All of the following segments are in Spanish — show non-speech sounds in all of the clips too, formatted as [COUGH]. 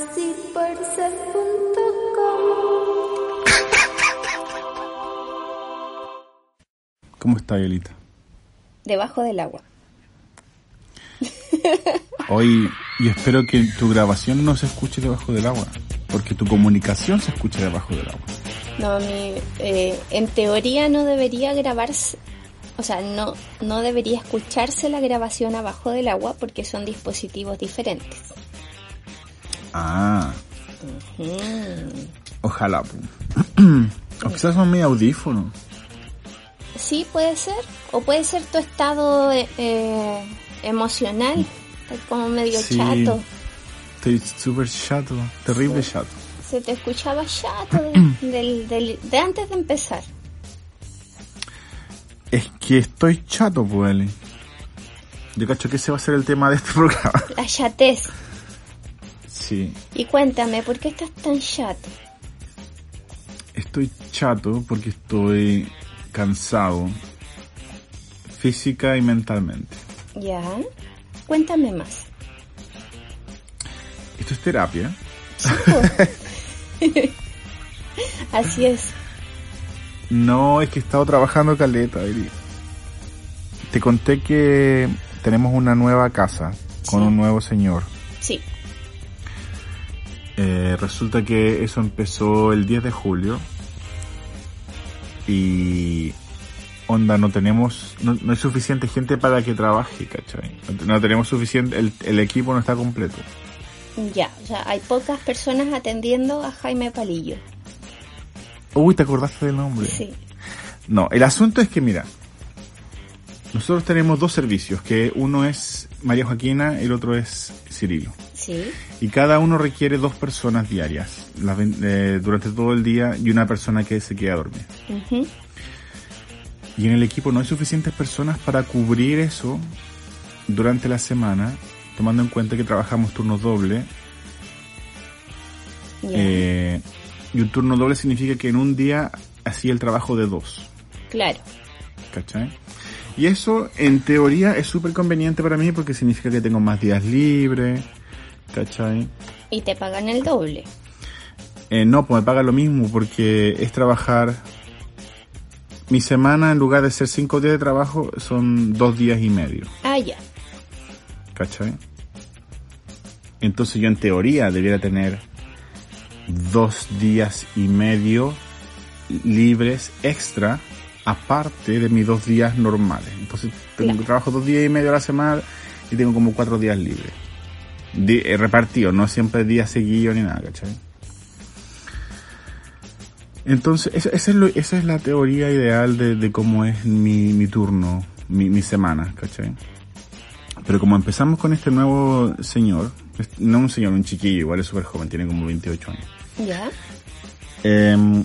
[LAUGHS] ¿Cómo está, Elita? Debajo del agua. [LAUGHS] Hoy, y espero que tu grabación no se escuche debajo del agua, porque tu comunicación se escuche debajo del agua. No, mi, eh, en teoría no debería grabarse, o sea, no, no debería escucharse la grabación abajo del agua porque son dispositivos diferentes. Ah, ojalá. [CLEARS THROAT] o quizás son mi audífono. Sí, puede ser. O puede ser tu estado eh, eh, emocional. Estás como medio Sí. chato. Estoy súper chato, terrible chato. Se te escuchaba chato de, [CLEARS THROAT] del- del- de antes de empezar. Es que estoy chato, pues. Yo cacho que ese va a ser el tema de este [LAUGHS] programa. La chatez. Sí, Y cuéntame, ¿por qué estás tan chato? estoy chato porque estoy cansado física y mentalmente. ¿Ya? Cuéntame más. Esto es terapia. [LAUGHS] Así es. No, es que he estado trabajando caleta, Eli. Te conté que tenemos una nueva casa con Sí. un nuevo señor. Sí. Eh, resulta que eso empezó el 10 de julio y onda no tenemos no, no hay suficiente gente para que trabaje ¿cachai? no, no tenemos suficiente el, el equipo no está completo Ya, o sea, hay pocas personas atendiendo a Jaime Palillo. uy te acordaste del nombre Sí. no el asunto es que mira nosotros tenemos dos servicios que uno es María Joaquina y el otro es Cirilo Sí. Y cada uno requiere dos personas diarias las eh, durante todo el día y una persona que se queda a dormir. Y en el equipo no hay suficientes personas para cubrir eso durante la semana, tomando en cuenta que trabajamos turnos doble. Eh, y un turno doble significa que en un día hacía el trabajo de dos. Claro. ¿Cachai? Y eso en teoría es súper conveniente para mí porque significa que tengo más días libres. ¿Cachai? Y te pagan el doble. Eh, no, pues me paga lo mismo porque es trabajar. Mi semana, en lugar de ser cinco días de trabajo, son dos días y medio. Ah, ya. ¿Cachai? Entonces yo en teoría debiera tener dos días y medio libres extra aparte de mis dos días normales. Entonces tengo Claro. trabajo dos días y medio a la semana y tengo como cuatro días libres. Eh, repartidos, no siempre días seguidos ni nada, ¿cachai? Entonces, esa, esa es, lo- esa es la teoría ideal de, de cómo es mi, mi turno, mi, mi semana, ¿cachai? Pero como empezamos con este nuevo señor, no un señor, un chiquillo, igual es súper joven, tiene como 28 años. Ya. Em,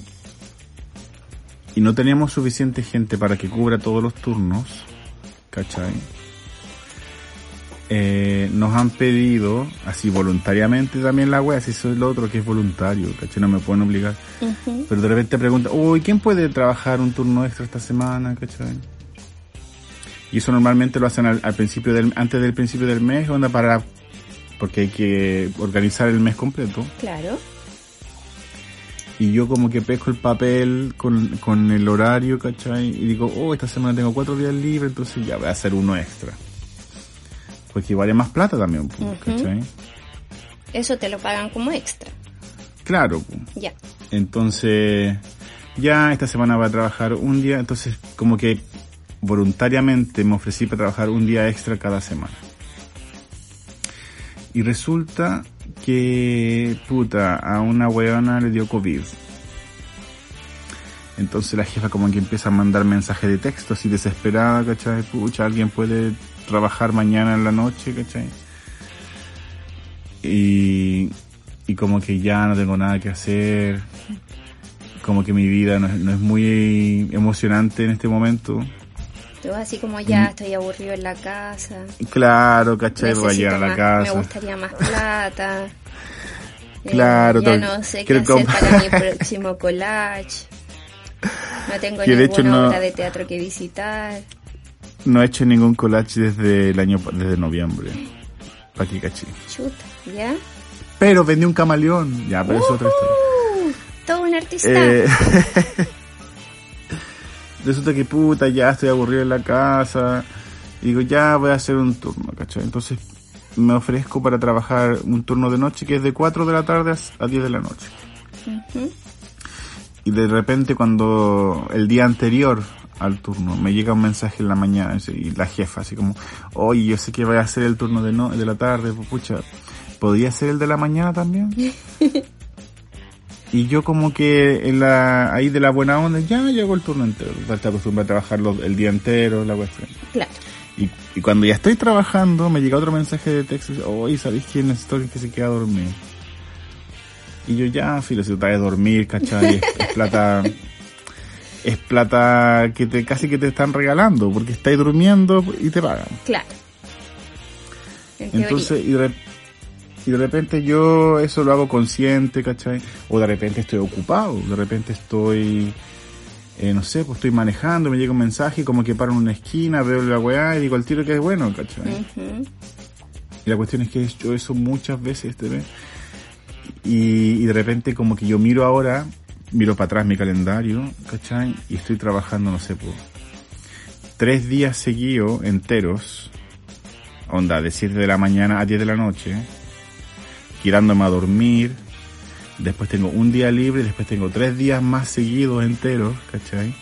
y no teníamos suficiente gente para que cubra todos los turnos, ¿cachai? Eh, nos han pedido, así voluntariamente también la wea, si eso es lo otro que es voluntario, ¿cachai? No me pueden obligar. Pero de repente pregunta, uy, ¿quién puede trabajar un turno extra esta semana? ¿Cachai? Y eso normalmente lo hacen al, al principio del, antes del principio del mes, onda para, porque hay que organizar el mes completo. Claro. Y yo como que pesco el papel con, con el horario, ¿cachai? Y digo, oh, esta semana tengo cuatro días libres, entonces ya voy a hacer uno extra. Porque vale más plata también, pues, Ujú. ¿cachai? Eso te lo pagan como extra. Claro, pues. Ya. Entonces, ya esta semana voy a trabajar un día, entonces como que voluntariamente me ofrecí para trabajar un día extra cada semana. Y resulta que, puta, a una weona le dio COVID. Entonces la jefa como que empieza a mandar mensajes de texto así desesperada, ¿cachai? Pucha, alguien puede trabajar mañana en la noche, ¿cachai? Y, y como que ya no tengo nada que hacer, como que mi vida no es, no es muy emocionante en este momento. Tú así como ya estoy aburrido en la casa. Claro, ¿cachai? Voy a llegar a la casa. Me gustaría más plata. [LAUGHS] Eh, Claro, ya tal- no sé qué quiero hacer para mi [LAUGHS] próximo collage. No tengo Que de ninguna hecho no- obra de teatro que visitar. No he hecho ningún collage desde el año, desde noviembre. Pa' que caché. Chuta, ¿ya? Pero vendí un camaleón. Ya, pero es otra historia. Uh, todo un artista. Eh, [LAUGHS] resulta que puta, ya estoy aburrido en la casa. Y digo, ya voy a hacer un turno, ¿cachai? Entonces me ofrezco para trabajar un turno de noche que es de 4 de la tarde a 10 de la noche. Ujú. Y de repente cuando el día anterior al turno me llega un mensaje en la mañana y la jefa así como, oye, yo sé que voy a hacer el turno de, no, de la tarde, pucha, ¿podría ser el de la mañana también? [LAUGHS] y yo como que en la, ahí de la buena onda, ya llegó el turno entero, te acostumbras a trabajar los- el día entero, la cuestión. Claro. Y, y cuando ya estoy trabajando, me llega otro mensaje de texto, oye, ¿sabéis quién necesito que se queda a dormir? Y yo ya, filo, si a dormir, ¿cachai? [LAUGHS] Es, es plata, es plata que te, casi que te están regalando, porque estáis durmiendo y te pagan. Claro. En. Entonces, y de, y de repente yo eso lo hago consciente, ¿cachai? O de repente estoy ocupado, de repente estoy, eh, no sé, pues estoy manejando, me llega un mensaje, como que paro en una esquina, veo la weá y digo al tiro que es bueno, ¿cachai? Y la cuestión es que he hecho eso muchas veces este mes. Y, y de repente como que yo miro ahora, miro para atrás mi calendario, ¿cachai? Y estoy trabajando, no sé, por tres días seguidos, enteros, onda, de 7 de la mañana a 10 de la noche, tirándome a dormir. Después tengo un día libre, después tengo tres días más seguidos enteros, ¿cachai?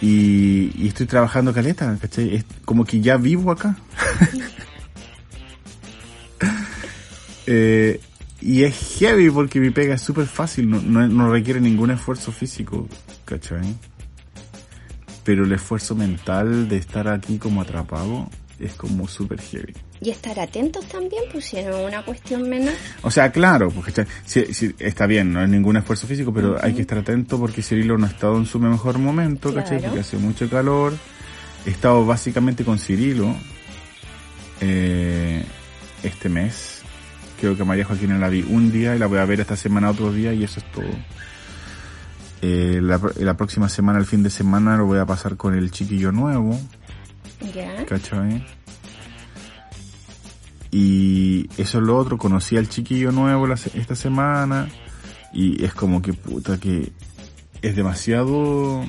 Y, y estoy trabajando caleta, ¿cachai? Es como que ya vivo acá. [LAUGHS] Eh, y es heavy porque mi pega es súper fácil, no, no, no requiere ningún esfuerzo físico, ¿cachai? Pero el esfuerzo mental de estar aquí como atrapado es como súper heavy. Y estar atentos también, pues si no es una cuestión menor. O sea, claro, porque está, sí, sí, está bien, no es ningún esfuerzo físico, pero hay que estar atento porque Cirilo no ha estado en su mejor momento, ¿cachai? Claro. Porque hace mucho calor. He estado básicamente con Cirilo eh, este mes. Creo que María Joaquina la vi un día y la voy a ver esta semana otro día y eso es todo. Eh, la, la próxima semana, el fin de semana, lo voy a pasar con el chiquillo nuevo. Ya. ¿cachai? Y eso es lo otro, conocí al chiquillo nuevo la esta semana y es como que puta que es demasiado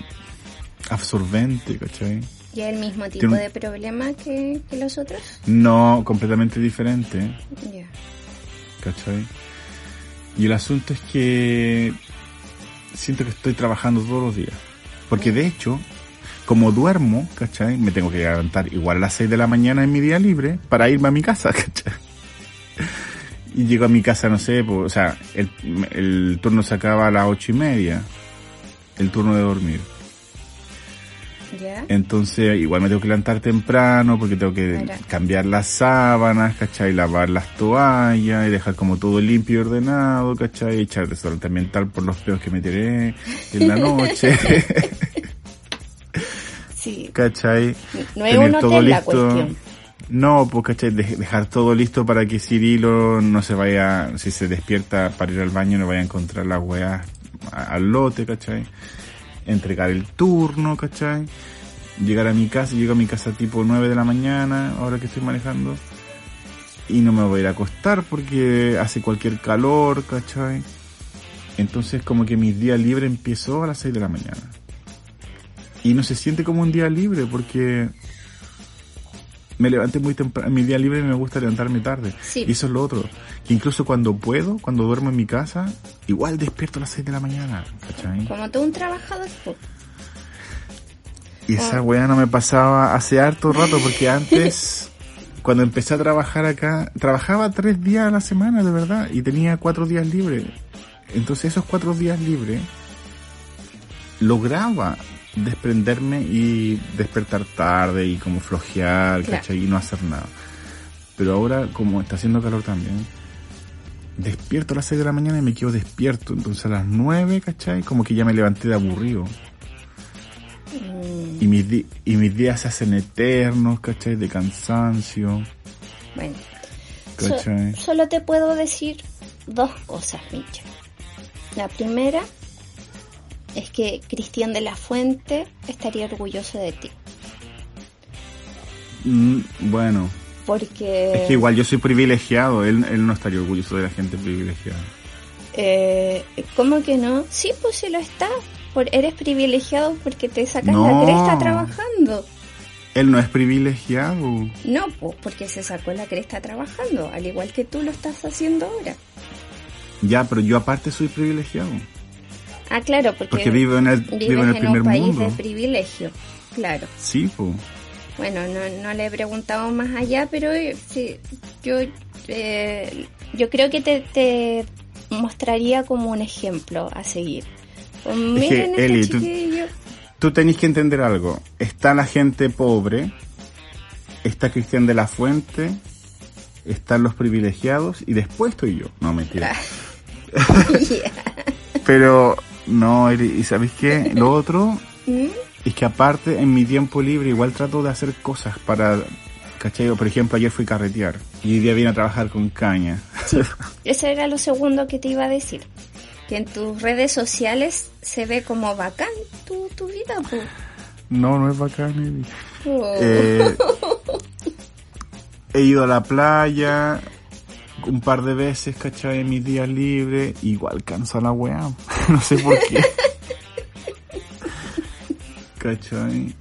absorbente, ¿cachai? ¿Y el mismo tipo de problema que, que los otros? No, completamente diferente, Ya. ¿Cachai? Y el asunto es que siento que estoy trabajando todos los días. Porque de hecho, como duermo, ¿cachai? Me tengo que levantar igual a las 6 de la mañana en mi día libre para irme a mi casa, [LAUGHS] ¿cachai? Y llego a mi casa, no sé, o sea, el, el turno se acaba a las ocho y media, el turno de dormir. Entonces, igual me tengo que levantar temprano porque tengo que cambiar las sábanas, ¿cachai? Lavar las toallas y dejar como todo limpio y ordenado, ¿cachai? Echar desodorante ambiental por los peos que me tiré en la noche, [LAUGHS] Sí. ¿cachai? No un hotel la cuestión. No, pues, ¿cachai? De- dejar todo listo para que Cirilo no se vaya, si se despierta para ir al baño, no vaya a encontrar las weas al lote, ¿cachai? Entregar el turno, ¿cachai? Llegar a mi casa, llego a mi casa tipo 9 de la mañana, ahora que estoy manejando, y no me voy a ir a acostar porque hace cualquier calor, ¿cachai? Entonces como que mi día libre empezó a las 6 de la mañana. Y no se siente como un día libre porque me levanté muy temprano. Mi día libre me gusta levantarme tarde. Sí. Y eso es lo otro. Que incluso cuando puedo, cuando duermo en mi casa, igual despierto a las 6 de la mañana. ¿Cachai? Como todo un trabajador. pues. Y esa weá no me pasaba hace harto rato porque [LAUGHS] antes, cuando empecé a trabajar acá, trabajaba tres días a la semana de verdad y tenía cuatro días libres. Entonces esos cuatro días libres lograba desprenderme y despertar tarde y como flojear, Claro. ¿cachai? Y no hacer nada. Pero ahora, como está haciendo calor también, despierto a las 6 de la mañana y me quedo despierto. Entonces a las 9, ¿cachai? Como que ya me levanté de aburrido. Mm, Y mis, di- y mis días se hacen eternos, ¿cachai? De cansancio, bueno. Solo te puedo decir dos cosas, Micho. La primera es que Cristian de la Fuente estaría orgulloso de ti. Mm, bueno, porque... Es que igual yo soy privilegiado, él, él no estaría orgulloso de la gente privilegiada. Eh, ¿Cómo que no? Sí, pues sí lo está. Por, eres privilegiado porque te sacas No. la cresta trabajando. Él no es privilegiado. No, pues porque se sacó la cresta trabajando, al igual que tú lo estás haciendo ahora. Ya, pero yo aparte soy privilegiado. Ah, claro, porque, Porque vivo en el, vivo en el en primer un país mundo. de privilegio. Claro. Sí, pues. Bueno, no, no le he preguntado más allá, pero eh, sí, yo, eh, yo creo que te, te mostraría como un ejemplo a seguir. Pues miren este Eli, tú- chiquillo. Tú tenés que entender algo. Está la gente pobre, está Cristian de la Fuente, están los privilegiados y después estoy yo. No, mentira. [LAUGHS] Pero, no, ¿y sabes qué? Lo otro [LAUGHS] es que aparte en mi tiempo libre igual trato de hacer cosas para... ¿Cachai? Por ejemplo, ayer fui a carretear y hoy día vine a trabajar con caña. [LAUGHS] Eso era lo segundo que te iba a decir. Que en tus redes sociales se ve como bacán tu, tu vida. pues. No, no es bacán. Oh. Eh, [LAUGHS] he ido a la playa un par de veces, ¿cachai? En mis días libres. Igual cansa la weá. [LAUGHS] no sé por qué. [LAUGHS] ¿Cachai?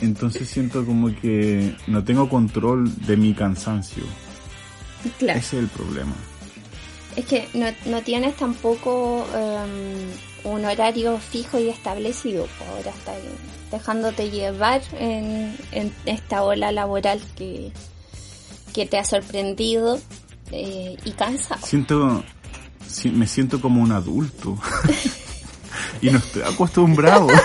Entonces siento como que no tengo control de mi cansancio. Claro. Ese es el problema. Es que no, no tienes tampoco em, un horario fijo y establecido. pues Ahora estás dejándote llevar en, en esta ola laboral que, que te ha sorprendido eh, y cansado. Siento, si- me siento como un adulto. [LAUGHS] y no estoy acostumbrado. [LAUGHS]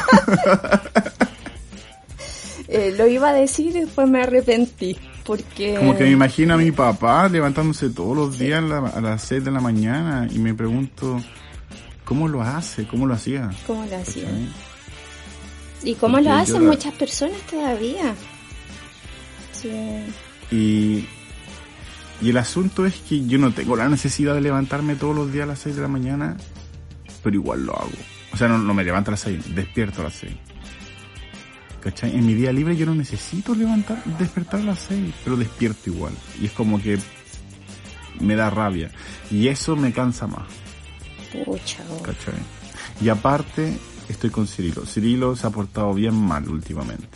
Eh, lo iba a decir y después me arrepentí. Porque... Como que me imagino a mi papá levantándose todos los días a, la- a las 6 de la mañana y me pregunto, ¿cómo lo hace? ¿Cómo lo hacía? ¿Cómo lo hacía? ¿Cachai? ¿Y cómo Porque lo hacen la- muchas personas todavía? Sí. Y, y el asunto es que yo no tengo la necesidad de levantarme todos los días a las 6 de la mañana, pero igual lo hago. O sea, no, no me levanto a las 6, despierto a las 6. ¿Cachai? En mi día libre yo no necesito levantar, despertar a las 6, pero despierto igual. Y es como que me da rabia. Y eso me cansa más. Pucha. ¿cachai? Y aparte, estoy con Cirilo. Cirilo se ha portado bien mal últimamente.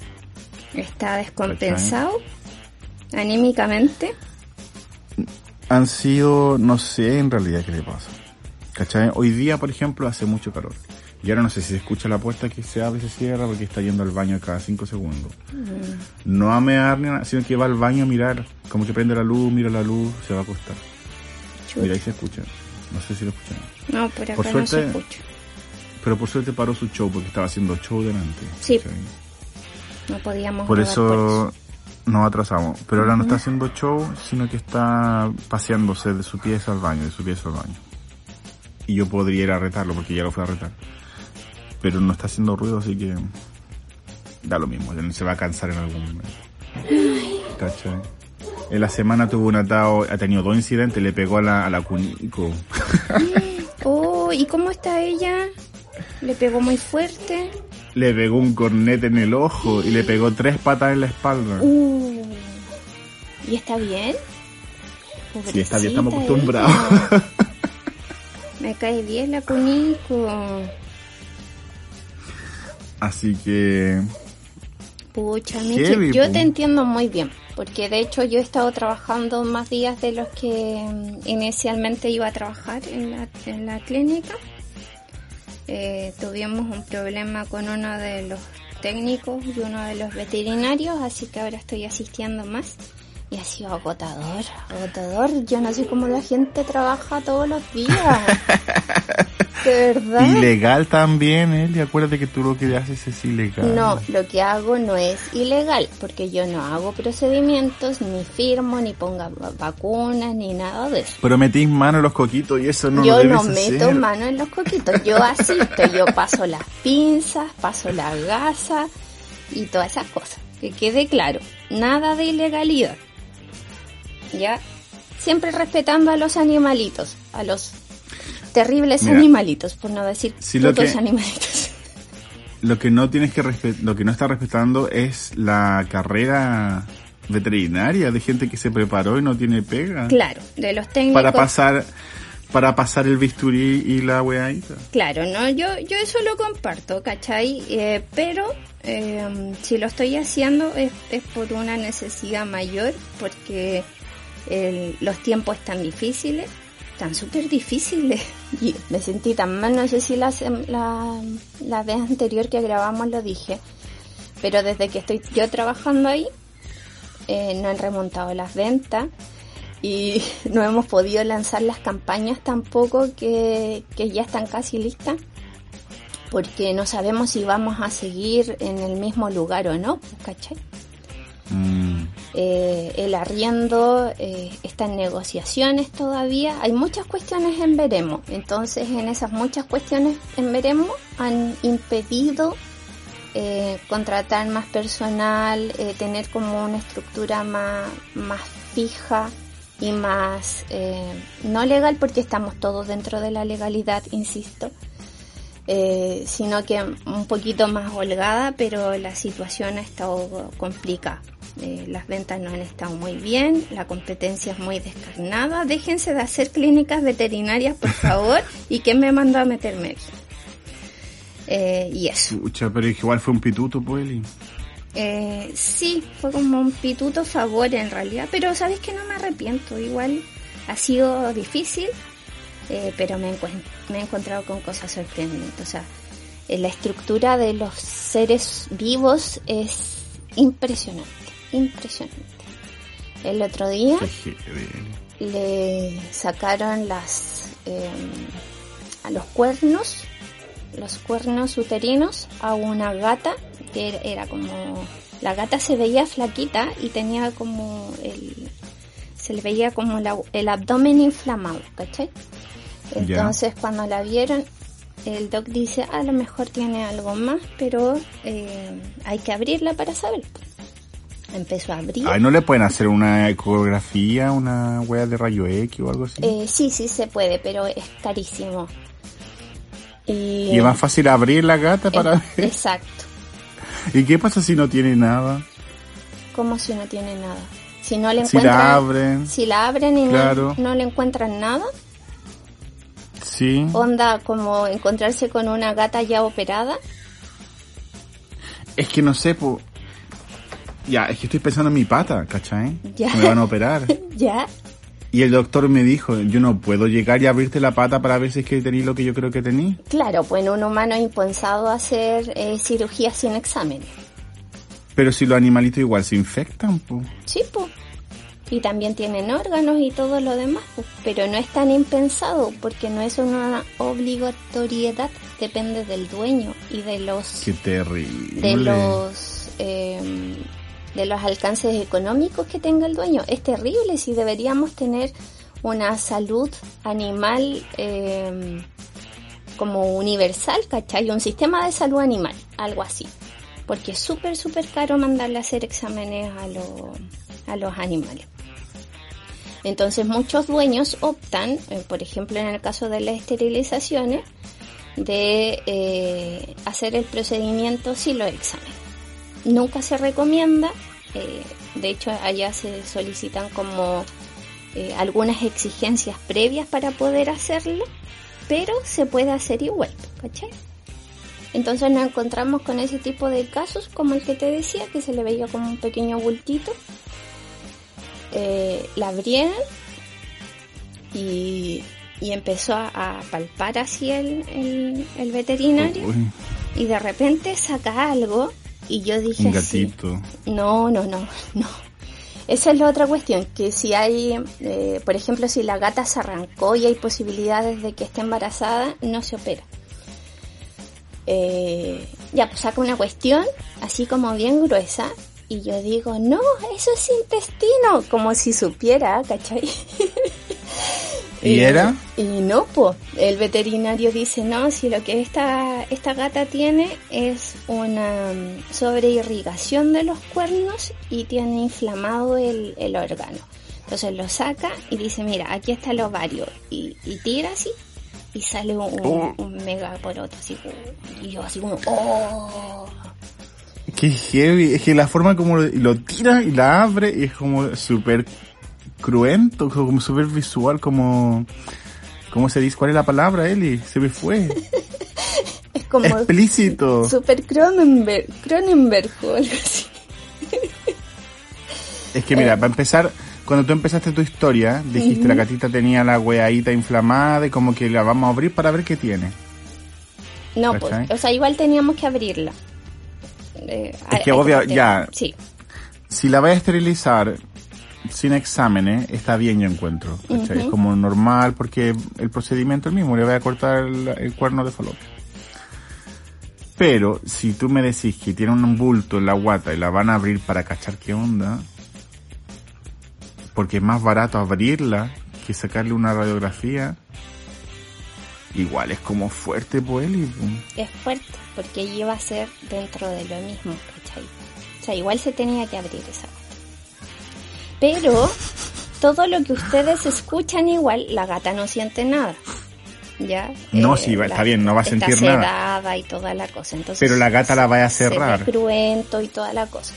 ¿Está descompensado? ¿Anímicamente? Han sido, no sé en realidad qué le pasa. ¿Cachai? Hoy día, por ejemplo, hace mucho calor. Y ahora no sé si se escucha la puerta que se abre y se cierra porque está yendo al baño cada cinco segundos. No a mear ni nada, sino que va al baño a mirar. Como que prende la luz, mira la luz, se va a acostar. Chuta. Mira, ahí se escucha. No sé si lo escuchan. No, por acá Por no se suerte- escucha. Pero por suerte paró su show porque estaba haciendo show delante. Sí. No podíamos Por grabar eso nos atrasamos. Pero ahora no está haciendo show, sino que está paseándose de su pieza al baño, de su pieza al baño. Y yo podría ir a retarlo porque ya lo fui a retar. Pero no está haciendo ruido, así que da lo mismo, él se va a cansar en algún momento. ¿Cachai? En la semana tuvo un atado, ha tenido dos incidentes, le pegó a la, a la cunico. [GASPS] Oh, ¿y cómo está ella? ¿Le pegó muy fuerte? Le pegó un cornete en el ojo y le pegó tres patas en la espalda. Uh. ¿Y está bien? Sí, está bien, estamos acostumbrados. ella. [LAUGHS] Me cae bien la cunico. Así que Pucha, Michi, yo te entiendo muy bien, porque de hecho yo he estado trabajando más días de los que mm, inicialmente iba a trabajar en la, en la clínica. Eh, tuvimos un problema con uno de los técnicos y uno de los veterinarios, así que ahora estoy asistiendo más. Y ha sido agotador, agotador. Yo no sé cómo la gente trabaja todos los días. [LAUGHS] De verdad. Ilegal también, Eli. Acuérdate que tú lo que haces es ilegal. No, lo que hago no es ilegal, porque yo no hago procedimientos, ni firmo, ni ponga va- vacunas, ni nada de eso. Pero metís mano en los coquitos y eso no yo lo debes no meto hacer. mano en los coquitos, yo asisto, yo paso las pinzas, paso la gasa y todas esas cosas. Que quede claro, nada de ilegalidad. ¿Ya? Siempre respetando a los animalitos, a los terribles Mira, animalitos, por no decir si lo que- animalitos. [LAUGHS] Lo que no tienes que lo que no está respetando es la carrera veterinaria, de gente que se preparó y no tiene pega. Claro, de los técnicos. Para pasar para pasar el bisturí y la weadita. Claro, no, yo, yo eso lo comparto, ¿cachai? Eh, pero eh, si lo estoy haciendo es, es por una necesidad mayor, porque el, los tiempos están difíciles, están súper difíciles. [LAUGHS] Y me sentí tan mal, no sé si la, la, la vez anterior que grabamos lo dije, pero desde que estoy yo trabajando ahí, eh, no han remontado las ventas y [LAUGHS] no hemos podido lanzar las campañas tampoco que, que ya están casi listas porque no sabemos si vamos a seguir en el mismo lugar o no, ¿cachai? Mm. Eh, el arriendo eh, está en negociaciones todavía. Hay muchas cuestiones en veremos. Entonces, en esas muchas cuestiones en veremos han impedido eh, contratar más personal, eh, tener como una estructura más, más fija y más eh, no legal porque estamos todos dentro de la legalidad, insisto, eh, sino que un poquito más holgada, pero la situación ha estado complicada. Eh, las ventas no han estado muy bien, la competencia es muy descarnada. Déjense de hacer clínicas veterinarias, por [LAUGHS] favor, y que me mandó a meterme aquí. Eh, y eso. Pucha, pero igual fue un pituto, pues. Eh, sí, fue como un pituto favor en realidad, pero sabes que no me arrepiento, igual ha sido difícil, eh, pero me, me he encontrado con cosas sorprendentes. O sea, eh, la estructura de los seres vivos es impresionante, impresionante. El otro día le sacaron las eh, a los cuernos los cuernos uterinos a una gata que era- era como la gata se veía flaquita y tenía como el se le veía como la- el abdomen inflamado ¿cachai? Entonces cuando la vieron el doc dice a lo mejor tiene algo más pero eh, hay que abrirla para saber empezó a abrir Ay, ¿no le pueden hacer una ecografía, una wea de rayo X o algo así? Eh, sí, sí se puede, pero es carísimo. Y, y es más fácil abrir la gata para ver. Exacto. [LAUGHS] ¿Y qué pasa si no tiene nada? ¿Cómo si no tiene nada? Si no le Si la encuentran... abren. Si la abren y no- Claro. no, le encuentran nada, Sí. onda como encontrarse con una gata ya operada. Es que no sé, po. Ya, es que estoy pensando en mi pata, ¿cachai? Ya. Me van a operar. [LAUGHS] Ya. Y el doctor me dijo, yo no puedo llegar y abrirte la pata para ver si es que tenéis lo que yo creo que tenéis. Claro, pues en un humano es impensado hacer eh, cirugía sin examen. Pero si los animalitos igual se infectan, po. Sí, pues. Y también tienen órganos y todo lo demás, pues. pero no es tan impensado porque no es una obligatoriedad, depende del dueño y de los Qué terrible. de los eh, de los alcances económicos que tenga el dueño. Es terrible si deberíamos tener una salud animal eh, como universal, ¿cachai? Un sistema de salud animal, algo así. Porque es súper, súper caro mandarle a hacer exámenes a, los a los animales. Entonces muchos dueños optan, eh, por ejemplo en el caso de las esterilizaciones, de eh, hacer el procedimiento sin los exámenes. Nunca se recomienda, eh, de hecho allá se solicitan como algunas exigencias previas para poder hacerlo, pero se puede hacer igual, ¿cachai? Entonces nos encontramos con ese tipo de casos como el que te decía, que se le veía como un pequeño bultito. Eh, la abrieron y, y empezó a, a palpar así el, el, el veterinario Uy, y de repente saca algo y yo dije un gatito. no, no, no, no. Esa es la otra cuestión, que si hay, eh, por ejemplo, si la gata se arrancó y hay posibilidades de que esté embarazada, no se opera. Eh, ya, pues saca una cuestión, así como bien gruesa, y yo digo, no, eso es intestino, como si supiera, ¿cachai? [LAUGHS] ¿Y era? Y no, pues, el veterinario dice, no, si lo que esta, esta gata tiene es una mm, sobreirrigación de los cuernos y tiene inflamado el, el órgano. Entonces lo saca y dice, mira, aquí está el ovario. Y, y tira así y sale un, un, Oh. un mega poroto así. Y yo así como, oh. Qué heavy. Es que la forma como lo, lo tira y la abre y es como súper cruento, como súper visual, como... ¿Cómo se dice? ¿Cuál es la palabra, Eli? Se me fue. [LAUGHS] Es como Explícito. Super Cronenberg, Cronenberg o algo así. Es que mira, para empezar, cuando tú empezaste tu historia, dijiste la gatita tenía la weadita inflamada y como que la vamos a abrir para ver qué tiene. No, ¿Cachai? pues, o sea, igual teníamos que abrirla. Eh, Es hay- que hay obvio, ya. Sí, Si la vas a esterilizar sin exámenes, está bien yo encuentro. ¿cachai? Es como normal porque el procedimiento es el mismo, le voy a cortar el, el cuerno de falopio. Pero si tú me decís que tiene un bulto en la guata y la van a abrir para cachar qué onda, porque es más barato abrirla que sacarle una radiografía, igual es como fuerte, pues, es fuerte, porque iba a ser dentro de lo mismo, ¿cachai? O sea, igual se tenía que abrir esa. Pero todo lo que ustedes escuchan igual, la gata no siente nada. ¿Ya? No, sí, va- está bien, no va a sentir está nada. sedada y toda la cosa. Entonces, Pero la gata la va a cerrar. cruento y toda la cosa.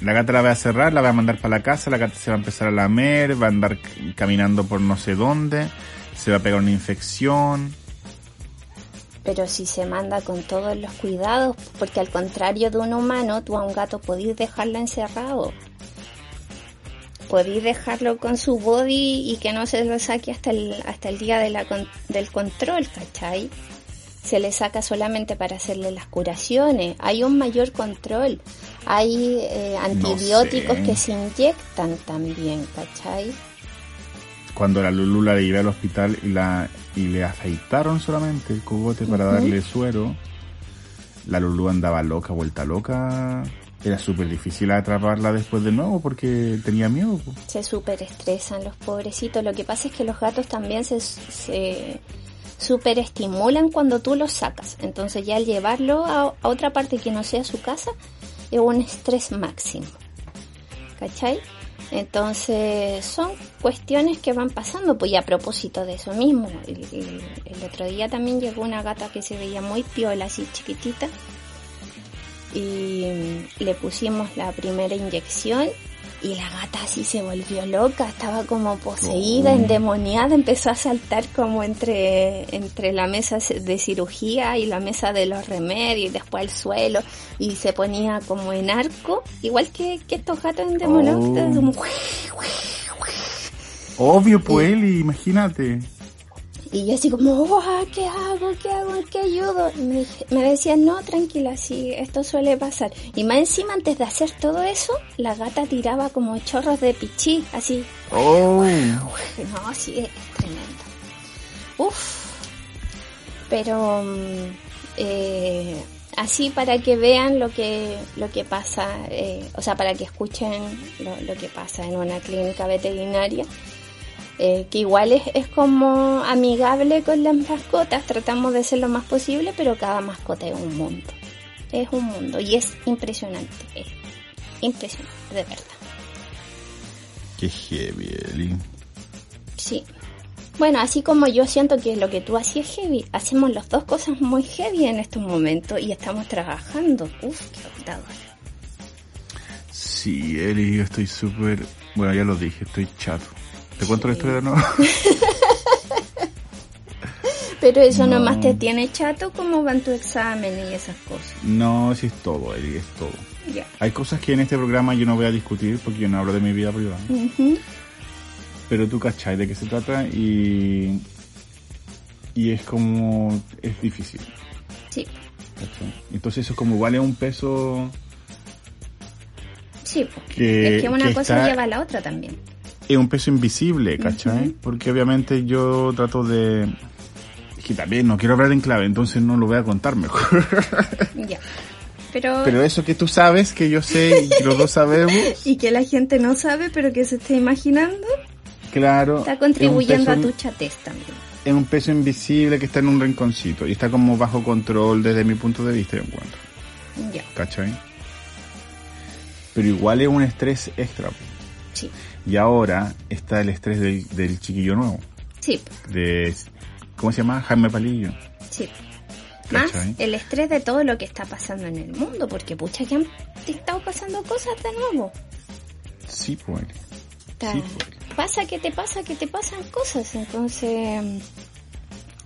La gata la va a cerrar, la va a mandar para la casa, la gata se va a empezar a lamer, va a andar caminando por no sé dónde, se va a pegar una infección. Pero si se manda con todos los cuidados, porque al contrario de un humano, tú a un gato podís dejarlo encerrado. Podís dejarlo con su body y que no se lo saque hasta el, hasta el día de la del control, ¿cachai? Se le saca solamente para hacerle las curaciones. Hay un mayor control. Hay eh, antibióticos sé. que se inyectan también, ¿cachai? Cuando la Lulu la llevé al hospital y la y le afeitaron solamente el cogote para darle suero, la Lulu andaba loca, vuelta loca. Era súper difícil atraparla después de nuevo porque tenía miedo. se super estresan los pobrecitos. Lo que pasa es que los gatos también se, se super estimulan cuando tú los sacas. Entonces ya al llevarlo a, a otra parte que no sea su casa es un estrés máximo. ¿Cachai? Entonces son cuestiones que van pasando. Pues y a propósito de eso mismo, el, el- otro día también llegó una gata que se veía muy piola, así chiquitita. Y le pusimos la primera inyección y la gata así se volvió loca, estaba como poseída, Oh. endemoniada, empezó a saltar como entre, entre la mesa de cirugía y la mesa de los remedios y después al suelo y se ponía como en arco, igual que, que estos gatos endemoniados, Oh. [LAUGHS] Obvio, pues, Eli, imagínate. Y yo así como, "Guau, ¿qué hago? ¿Qué hago? ¿En qué ayudo? Y me, me decían, no, tranquila, sí, esto suele pasar. Y más encima, antes de hacer todo eso, la gata tiraba como chorros de pichí, así. Oh. No, sí, es, es tremendo. Uf. Pero, mm, eh, así para que vean lo que, lo que pasa, eh, o sea, para que escuchen lo, lo que pasa en una clínica veterinaria eh, que igual es, es como amigable con las mascotas, tratamos de ser lo más posible, pero cada mascota es un mundo. Es un mundo y es impresionante, es impresionante, de verdad. Qué heavy, Eli. Sí. Bueno, así como yo siento que lo que tú hacías heavy, hacemos las dos cosas muy heavy en estos momentos y estamos trabajando. Uf, qué agotador. Sí, Eli, yo estoy súper... Bueno, ya lo dije, estoy chato. ¿Te cuento la historia de nuevo? [LAUGHS] Pero eso No. nomás te tiene chato, ¿cómo van tus exámenes y esas cosas? no, sí es todo, Eli, es todo. Hay cosas que en este programa yo no voy a discutir porque yo no hablo de mi vida privada. Pero tú cachai de qué se trata y... Y es como... Es difícil. Sí, ¿cachai? Entonces eso como vale un peso... sí. Que- es que una que cosa está- lleva a la otra también. Es un peso invisible, ¿cachai? Porque obviamente yo trato de... Es que también no quiero hablar en clave, entonces no lo voy a contar mejor. [LAUGHS] Ya. Pero, Pero eso que tú sabes, que yo sé y que los dos sabemos, [LAUGHS] y que la gente no sabe, pero que se está imaginando, claro. está contribuyendo es a tu chatez también. Es un peso invisible que está en un rinconcito y está como bajo control desde mi punto de vista, yo encuentro. Ya, ¿Cachai? Pero igual es un estrés extra. sí. Y ahora está el estrés del, del chiquillo nuevo. Sí, De, ¿Cómo se llama? Jaime Palillo. sí. Más el estrés de todo lo que está pasando en el mundo, porque pucha que han estado pasando cosas de nuevo. Sí, pues. Sí, pues. Pasa que te pasa que te pasan cosas, entonces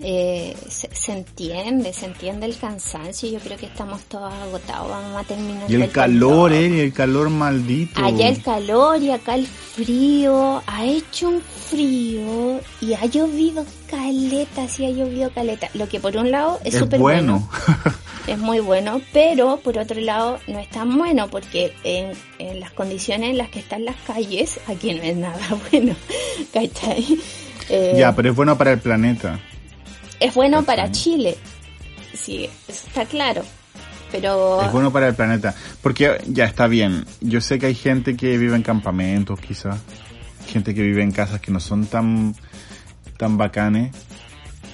eh, se, se entiende, se entiende el cansancio. Yo creo que estamos todos agotados, vamos a terminar. Y el calor, eh, el calor maldito. Allá el calor y acá el frío. Ha hecho un frío y ha llovido caleta, sí ha llovido caleta. Lo que por un lado es súper bueno. [LAUGHS] es muy bueno, pero por otro lado no es tan bueno porque en, en las condiciones en las que están las calles, aquí no es nada [LAUGHS] bueno, ¿cachai? Eh, ya, pero es bueno para el planeta. Es bueno para. Chile, sí, eso está claro, pero Es bueno para el planeta. Porque ya está bien. Yo sé que hay gente que vive en campamentos, quizás. Gente que vive en casas que no son tan, tan bacanes.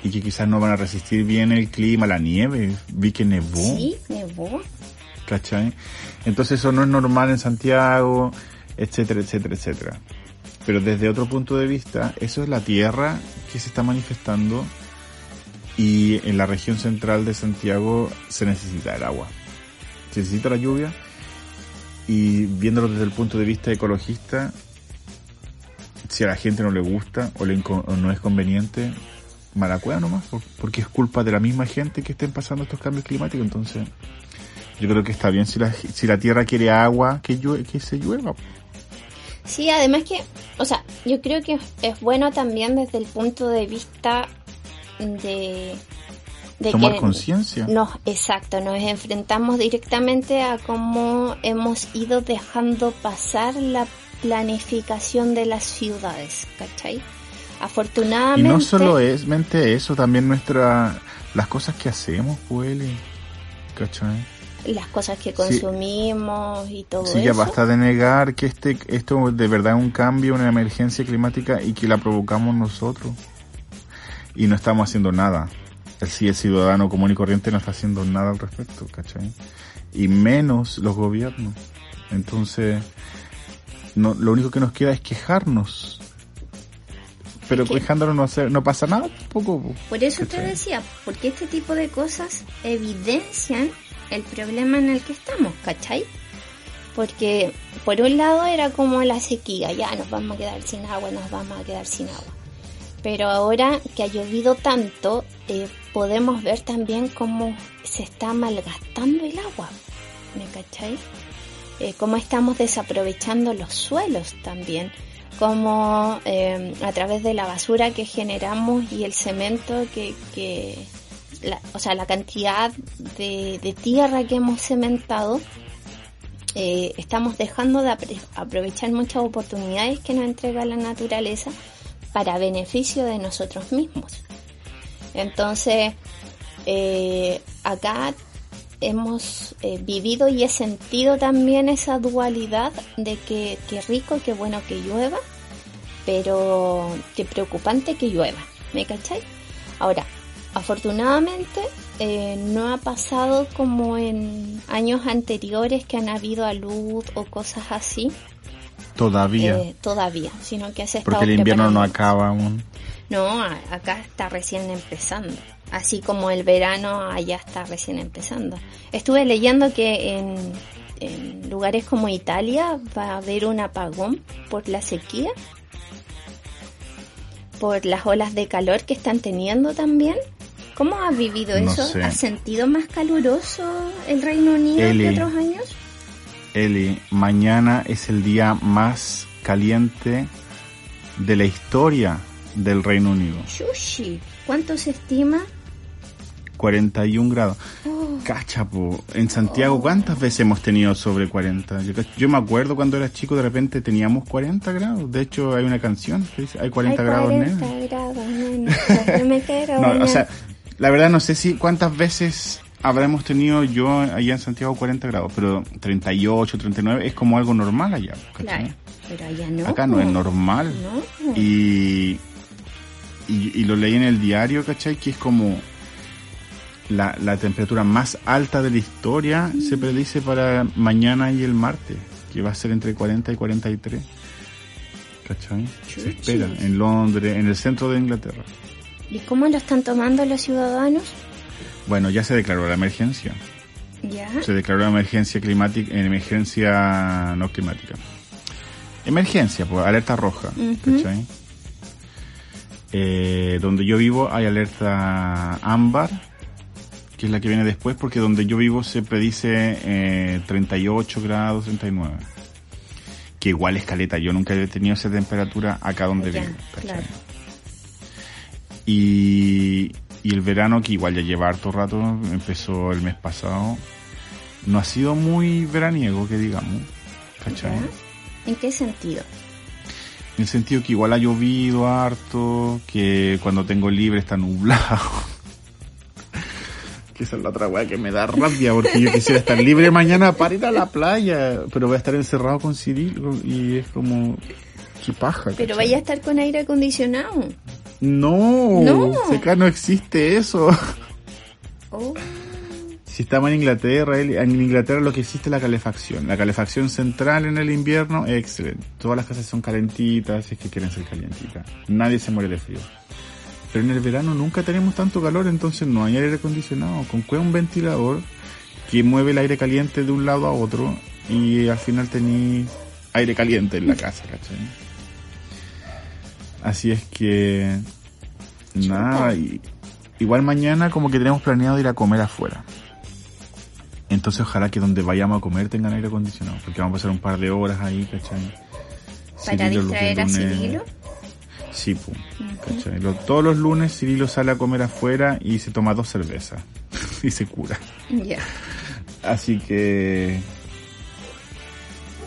Y que quizás no van a resistir bien el clima, la nieve. Vi que nevó. sí, nevó. ¿Cachai? Entonces eso no es normal en Santiago, etcétera, etcétera, etcétera. Pero desde otro punto de vista, eso es la tierra que se está manifestando y en la región central de Santiago se necesita el agua. Se necesita la lluvia y viéndolo desde el punto de vista ecologista, si a la gente no le gusta o, le o no es conveniente, mala cueva nomás, por- porque es culpa de la misma gente que estén pasando estos cambios climáticos, entonces yo creo que está bien si la, si la tierra quiere agua, que, llue- que se llueva. Sí, además que, o sea, yo creo que es bueno también desde el punto de vista de... de Tomar conciencia. Nos, exacto, nos enfrentamos directamente a cómo hemos ido dejando pasar la planificación de las ciudades, ¿cachai? Y Afortunadamente... no solo es mente eso, también nuestra las cosas que hacemos, pues, ¿cachai? las cosas que Sí. consumimos y todo Sí, eso. ya basta de negar que este esto de verdad es un cambio, una emergencia climática y que la provocamos nosotros. Y no estamos haciendo nada. El sí, el ciudadano común y corriente no está haciendo nada al respecto, ¿cachai? Y menos los gobiernos. Entonces, no, lo único que nos queda es quejarnos. Pero que- quejándonos no, hace- no pasa nada tampoco. po. Por eso te ¿Cachai? decía, porque este tipo de cosas evidencian el problema en el que estamos, ¿cachai? Porque por un lado era como la sequía, ya nos vamos a quedar sin agua, nos vamos a quedar sin agua. Pero ahora que ha llovido tanto, eh, podemos ver también cómo se está malgastando el agua, ¿me cachai? Eh, cómo estamos desaprovechando los suelos también, como eh, a través de la basura que generamos y el cemento que, la, o sea, la cantidad de, tierra que hemos cementado, eh, estamos dejando de aprovechar muchas oportunidades que nos entrega la naturaleza para beneficio de nosotros mismos. Entonces, eh, acá hemos eh, vivido y he sentido también esa dualidad de que, que rico, que bueno que llueva, pero que preocupante que llueva, ¿me cachai? Ahora, afortunadamente eh, no ha pasado como en años anteriores que han habido alud o cosas así Todavía. eh, todavía, sino que se porque el invierno no acaba aún. No, acá está recién empezando. Así como el verano allá está recién empezando. Estuve leyendo que en, en lugares como Italia va a haber un apagón por la sequía, por las olas de calor que están teniendo también. ¿Cómo has vivido No eso? sé. ¿Has sentido más caluroso el Reino Unido Eli. que otros años? Eli, mañana es el día más caliente de la historia del Reino Unido. Sushi. ¿Cuánto se estima? 41 grados. Oh, Cachapo, en Santiago, ¿cuántas veces hemos tenido sobre 40? Yo, yo me acuerdo cuando era chico, de repente teníamos 40 grados. De hecho, hay una canción que dice, hay 40 hay grados, 40 nena. grados, nena. [LAUGHS] No, o sea, la verdad no sé si cuántas veces habremos tenido yo allá en Santiago 40 grados, pero 38, 39 es como algo normal allá. ¿cachai? Claro, pero allá no. Acá no es normal. No. Y, y, y lo leí en el diario, ¿cachai? Que es como la, la temperatura más alta de la historia se predice para mañana y el martes, que va a ser entre 40 y 43. ¿Cachai? Se espera en Londres, en el centro de Inglaterra. ¿Y cómo lo están tomando los ciudadanos? Bueno, ya se declaró la emergencia. ¿Ya? Se declaró la emergencia climática, emergencia no climática. Emergencia, pues, alerta roja. ¿cachai? Eh, donde yo vivo hay alerta ámbar, que es la que viene después, porque donde yo vivo se predice eh, 38 grados, 39. Que igual es caleta, yo nunca he tenido esa temperatura acá donde Ya, vivo. ¿cachai? claro. Y, y el verano, que igual ya lleva harto rato, empezó el mes pasado, no ha sido muy veraniego, que digamos. ¿Cachai? ¿En qué sentido? En el sentido que igual ha llovido harto, que cuando tengo libre está nublado. [LAUGHS] que esa es la otra weá que me da rabia, porque yo quisiera estar libre mañana para ir a la playa, pero voy a estar encerrado con Cirilo y es como... qué paja. Pero ¿cachai? vaya a estar con aire acondicionado. No, No. acá no existe eso. Oh, Si estamos en Inglaterra, en Inglaterra lo que existe es la calefacción. La calefacción central en el invierno es excelente. Todas las casas son calentitas, si es que quieren ser calientitas. Nadie se muere de frío. Pero en el verano nunca tenemos tanto calor, entonces no hay aire acondicionado. Con qué un ventilador que mueve el aire caliente de un lado a otro y al final tenéis aire caliente en la casa, ¿cachai? Así es que... Nada, y- igual mañana como que tenemos planeado ir a comer afuera. Entonces ojalá que donde vayamos a comer tengan aire acondicionado, porque vamos a pasar un par de horas ahí, ¿cachai? para Cirilo distraer a Cirilo. Sí, pum, ¿cachai? Lo- todos los lunes Cirilo sale a comer afuera y se toma dos cervezas [LAUGHS] y se cura. Ya. Así que...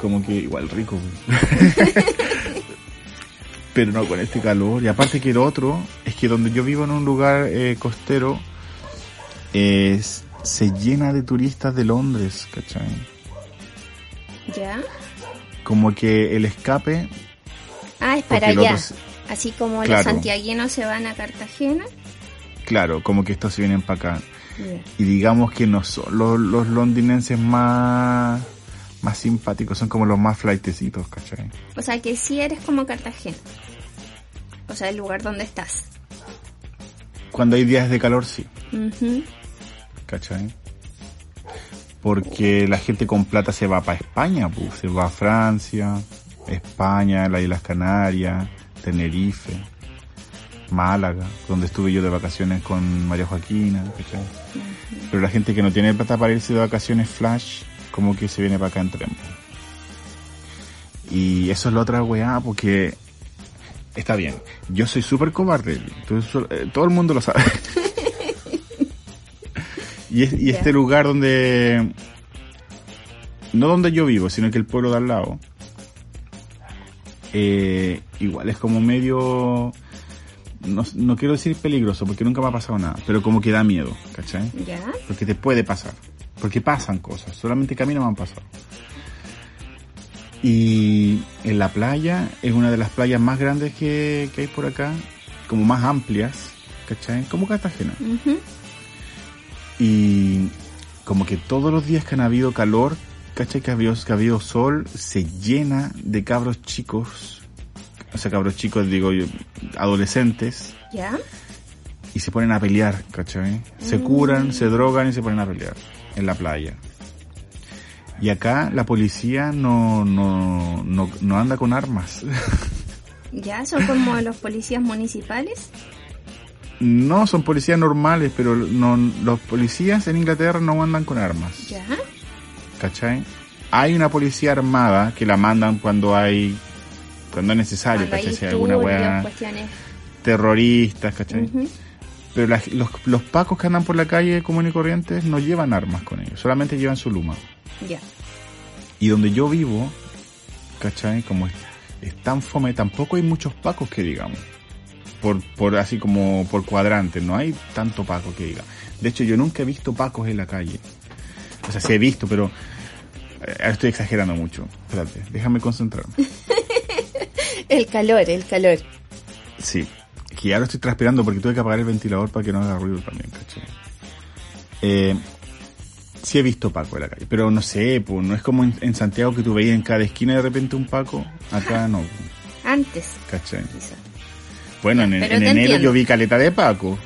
Como que igual rico. [LAUGHS] Pero no con este calor. Y aparte que el otro es que donde yo vivo en un lugar eh, costero es, se llena de turistas de Londres, ¿cachai? ¿Ya? Como que el escape, Ah, es para allá. otro Así como Claro. los santiaguinos se van a Cartagena. claro, como que estos se vienen para acá. Y digamos que no son los, los londinenses más, más simpáticos, son como los más flightecitos, ¿cachai? O sea que sí eres como Cartagena. O sea, el lugar donde estás. Cuando hay días de calor, sí. Ujú. ¿cachai? Porque la gente con plata se va para España, pues, se va a Francia, España, las Islas Canarias, Tenerife, Málaga, donde estuve yo de vacaciones con María Joaquina, ¿cachai? Pero la gente que no tiene plata para irse de vacaciones flash, como que se viene para acá en tren. Y eso es la otra weá, porque está bien. Yo soy súper cobarde, entonces, eh, todo el mundo lo sabe. [LAUGHS] y, es- y este lugar donde, no donde yo vivo, sino que el pueblo de al lado, eh, igual es como medio, no, no quiero decir peligroso, porque nunca me ha pasado nada, pero como que da miedo, ¿cachai? ¿Ya? Porque te puede pasar. Porque pasan cosas. Solamente que a mí no me han pasado. Y en la playa es una de las playas más grandes que, que hay por acá. Como más amplias. ¿Cachai? Como Cartagena. Y como que todos los días que han habido calor, ¿cachai? Que ha habido, que ha habido sol, se llena de cabros chicos. O sea, cabros chicos, digo yo, adolescentes. ¿Ya? y se ponen a pelear, ¿cachai? Se curan, se drogan y se ponen a pelear en la playa. Y acá la policía no, no, no, no anda con armas. ¿Ya? ¿Son como los policías municipales? no son policías normales, pero no, los policías en Inglaterra no andan con armas, ¿Ya? ¿cachai? Hay una policía armada que la mandan cuando hay, cuando es necesario, Cuando hay ¿cachai? Si hay alguna weá terroristas, ¿cachai? Pero la- los, los pacos que andan por la calle común y corrientes no llevan armas con ellos, solamente llevan su luma. Ya. Y donde yo vivo, ¿cachai? Como es, es tan fome, tampoco hay muchos pacos que digamos. Por, por así como por cuadrante, no hay tanto paco que diga. De hecho, yo nunca he visto pacos en la calle. O sea, sí he visto, pero eh, estoy exagerando mucho. Espérate, déjame concentrarme. [LAUGHS] El calor, el calor. Sí, que ahora estoy transpirando porque tuve que apagar el ventilador para que no haga ruido también, ¿cachai? Eh, sí he visto Paco en la calle, pero no sé, pues no es como en, en Santiago que tú veías en cada esquina de repente un Paco, acá [LAUGHS] no, Antes, ¿cachai? Bueno, en, enero entiendo. yo vi caleta de Paco,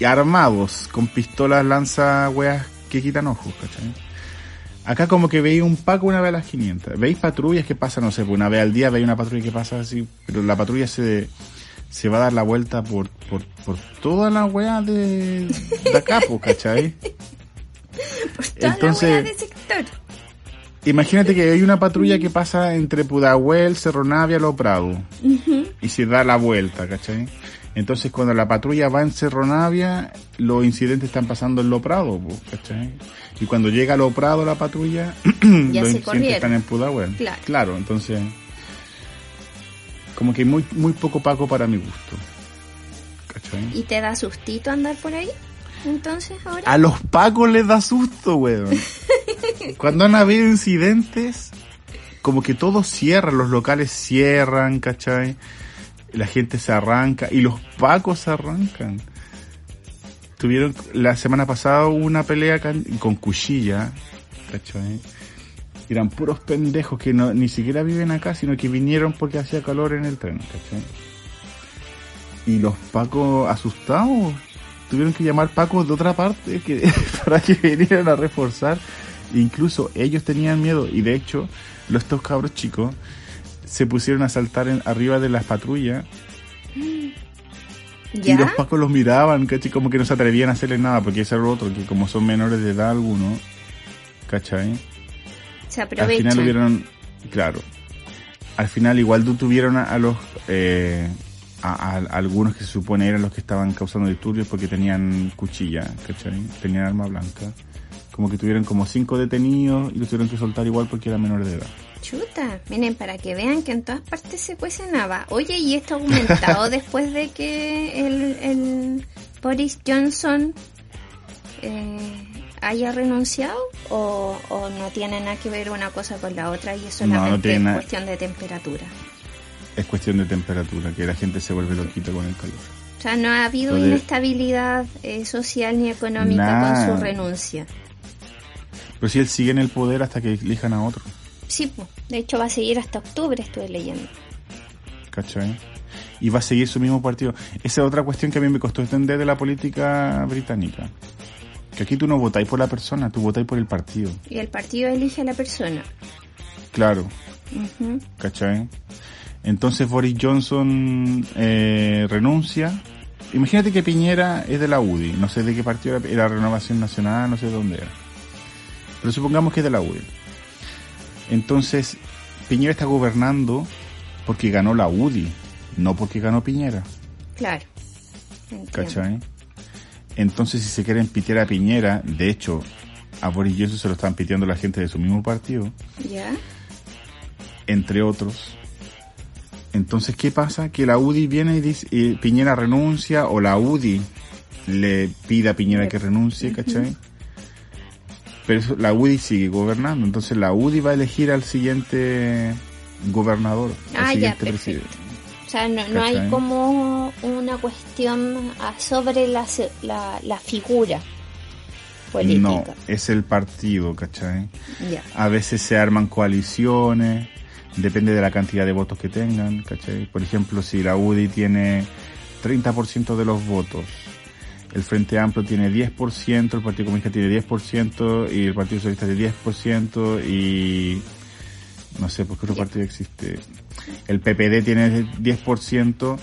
y armados, con pistolas lanza weas que quitan ojos, ¿cachai? Acá como que veis un Paco una vez a las 500. Veis patrullas que pasan, no sé, pues una vez al día veis una patrulla que pasa así, pero la patrulla se, se va a dar la vuelta por, por, por toda la wea de, de acá, pues, ¿cachai? Por toda Entonces- la wea de sector. Imagínate que hay una patrulla que pasa entre Pudahuel, Cerro Navia, Lo Prado. Y se da la vuelta, ¿cachai? Entonces cuando la patrulla va en Cerro Navia, los incidentes están pasando en Lo Prado, ¿cachai? Y cuando llega a Lo Prado la patrulla, [CLEARS THROAT] Ya los incidentes corrieron. están en Pudahuel. Claro. entonces... Como que muy, muy poco paco para mi gusto. ¿Cachai? ¿Y te da sustito andar por ahí? Entonces, ahora. A los pacos les da susto, weón. [LAUGHS] Cuando han habido incidentes, como que todo cierra, los locales cierran, ¿cachai? La gente se arranca y los pacos se arrancan. Tuvieron, la semana pasada hubo una pelea con cuchilla, ¿cachai? Eran puros pendejos que no, ni siquiera viven acá, sino que vinieron porque hacía calor en el tren, ¿cachai? Y los pacos asustados tuvieron que llamar pacos de otra parte que, [LAUGHS] para que vinieran a reforzar. Incluso ellos tenían miedo y de hecho los estos cabros chicos se pusieron a saltar en- arriba de las patrullas [GASPS] y los pacos los miraban, ¿cachai? Como que no se atrevían a hacerles nada porque ese era lo otro, que como son menores de edad algunos, ¿cachai? Se Al final hubieron, claro, al final igual tuvieron a, a los, eh, a, algunos que se supone eran los que estaban causando disturbios porque tenían cuchilla, ¿cachai? Tenían arma blanca. Como que tuvieron como cinco detenidos y los tuvieron que soltar igual porque eran menores de edad. Chuta, miren, para que vean que en todas partes se cuece nada. Oye, ¿y esto ha aumentado [LAUGHS] después de que el, el Boris Johnson eh, haya renunciado? ¿O, ¿O no tiene nada que ver una cosa con la otra y es No, no solamente tiene cuestión de temperatura? Es cuestión de temperatura, que la gente se vuelve loquita con el calor. O sea, no ha habido inestabilidad eh, social ni económica con su renuncia. Pero si él sigue en el poder hasta que elijan a otro, Sí, pues, de hecho va a seguir hasta octubre, estuve leyendo. ¿cachai? Y va a seguir su mismo partido. Esa es otra cuestión que a mí me costó entender de la política británica. Que aquí tú no votáis por la persona, tú votáis por el partido. Y el partido elige a la persona. Claro. ¿cachai? Entonces Boris Johnson eh, renuncia. Imagínate que Piñera es de la UDI, no sé de qué partido era, era Renovación Nacional, no sé de dónde era. Pero supongamos que es de la UDI. Entonces, Piñera está gobernando porque ganó la UDI, no porque ganó Piñera, Claro. Entiendo. ¿cachai? Entonces, si se quieren pitear a Piñera, de hecho, a Boris Johnson se lo están piteando la gente de su mismo partido, ¿Ya? entre otros. Entonces, ¿qué pasa? Que la UDI viene y dice, y Piñera renuncia, o la UDI le pide a Piñera que renuncie, ¿cachai? Pero eso- la UDI sigue gobernando, entonces la UDI va a elegir al siguiente gobernador, al Ah, siguiente presidente. O sea, no, no hay como una cuestión ah, sobre la, la, la figura política. No, es el partido, ¿cachai? A veces se arman coaliciones, depende de la cantidad de votos que tengan, ¿cachai? Por ejemplo, si la UDI tiene 30% de los votos, el Frente Amplio tiene 10%, el Partido Comunista tiene 10% y el Partido Socialista tiene 10% y no sé por qué otro partido existe. El PPD tiene 10%.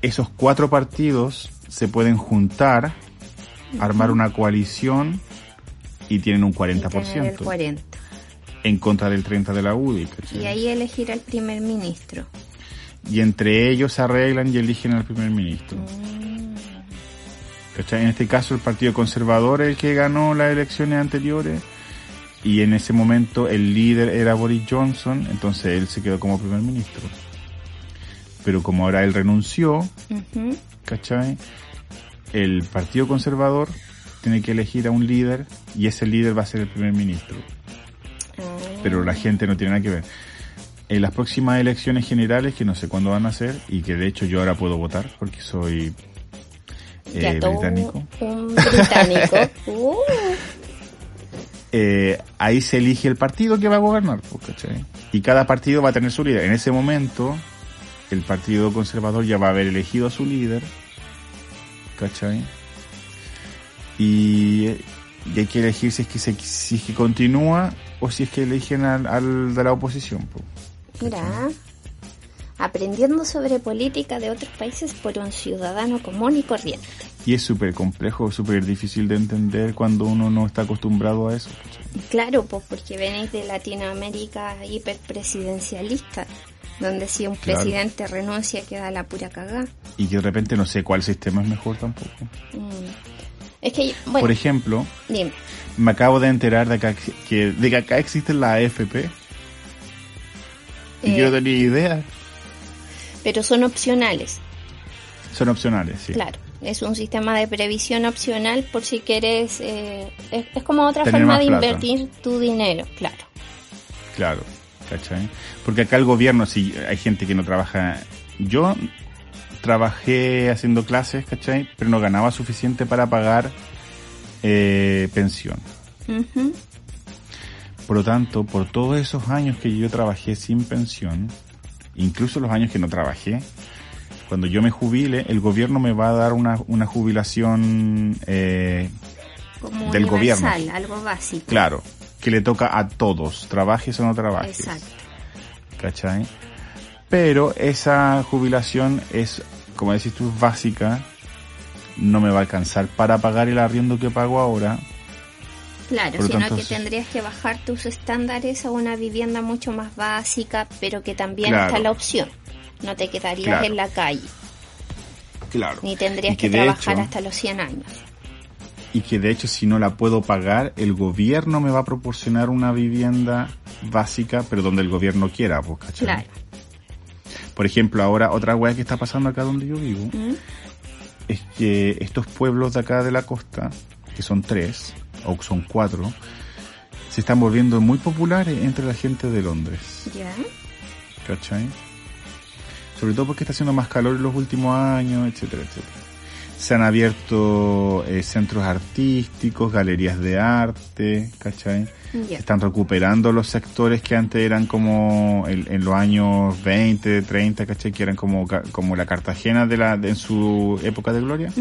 Esos cuatro partidos se pueden juntar, armar una coalición y tienen un Y tener el 40% 40. en contra del 30 de la UDI. ¿cachai? Y ahí elegir al primer ministro. Y entre ellos se arreglan y eligen al primer ministro. Mm. En este caso el Partido Conservador es el que ganó las elecciones anteriores y en ese momento el líder era Boris Johnson, entonces él se quedó como primer ministro. Pero como ahora él renunció, ujú. ¿cachai? El Partido Conservador tiene que elegir a un líder y ese líder va a ser el primer ministro. Ah, pero la gente no tiene nada que ver. En las próximas elecciones generales, que no sé cuándo van a ser, y que de hecho yo ahora puedo votar porque soy eh, británico, Un británico. [LAUGHS] Uh, eh, ahí se elige el partido que va a gobernar, pues, ¿cachai? Y cada partido va a tener su líder. En ese momento, el Partido Conservador ya va a haber elegido a su líder, ¿cachai? Y, y hay que elegir si es que se, si es que continúa o si es que eligen al, al de la oposición. po. Mira, aprendiendo sobre política de otros países por un ciudadano común y corriente. Y es súper complejo, súper difícil de entender cuando uno no está acostumbrado a eso. Claro, pues porque venís de Latinoamérica hiperpresidencialista, donde si un Claro. presidente renuncia queda la pura cagá. Y que de repente no sé cuál sistema es mejor tampoco. Mm. Es que, bueno, Por ejemplo, dime, me acabo de enterar de, acá que, de que acá existe la AFP. Y Eh. yo no tenía idea. Pero son opcionales, Son opcionales, sí. claro. Es un sistema de previsión opcional por si quieres, eh, es, es como otra Tener forma de plata. invertir tu dinero, claro. Claro, ¿cachai? Porque acá el gobierno, si hay gente que no trabaja. Yo trabajé haciendo clases, ¿cachai? Pero no ganaba suficiente para pagar eh, pensión. Por lo tanto, por todos esos años que yo trabajé sin pensión, incluso los años que no trabajé, cuando yo me jubile, el gobierno me va a dar una, una jubilación, eh, Como Del gobierno. algo básico. claro, que le toca a todos, trabajes o no trabajes. Exacto. ¿cachai? Pero esa jubilación es, como decís tú, básica, no me va a alcanzar para pagar el arriendo que pago ahora. Claro, Por sino tanto, que tendrías que bajar tus estándares a una vivienda mucho más básica, pero que también Claro. está la opción. No te quedarías Claro. en la calle, Claro. ni tendrías que, trabajar hecho- hasta los 100 años. Y que de hecho si no la puedo pagar, el gobierno me va a proporcionar una vivienda básica, pero donde el gobierno quiera, pues, ¿cachai? Claro. Por ejemplo, ahora otra weá que está pasando acá donde yo vivo, ¿Mm? es que estos pueblos de acá de la costa, que son tres, o son cuatro, se están volviendo muy populares entre la gente de Londres. Ya. ¿cachai? Sobre todo porque está haciendo más calor en los últimos años, etcétera, etcétera. Se han abierto eh, centros artísticos, galerías de arte, ¿cachai? Están recuperando los sectores que antes eran como en, en los años 20, 30, ¿cachai? Que eran como, como la Cartagena de la, de- en su época de gloria.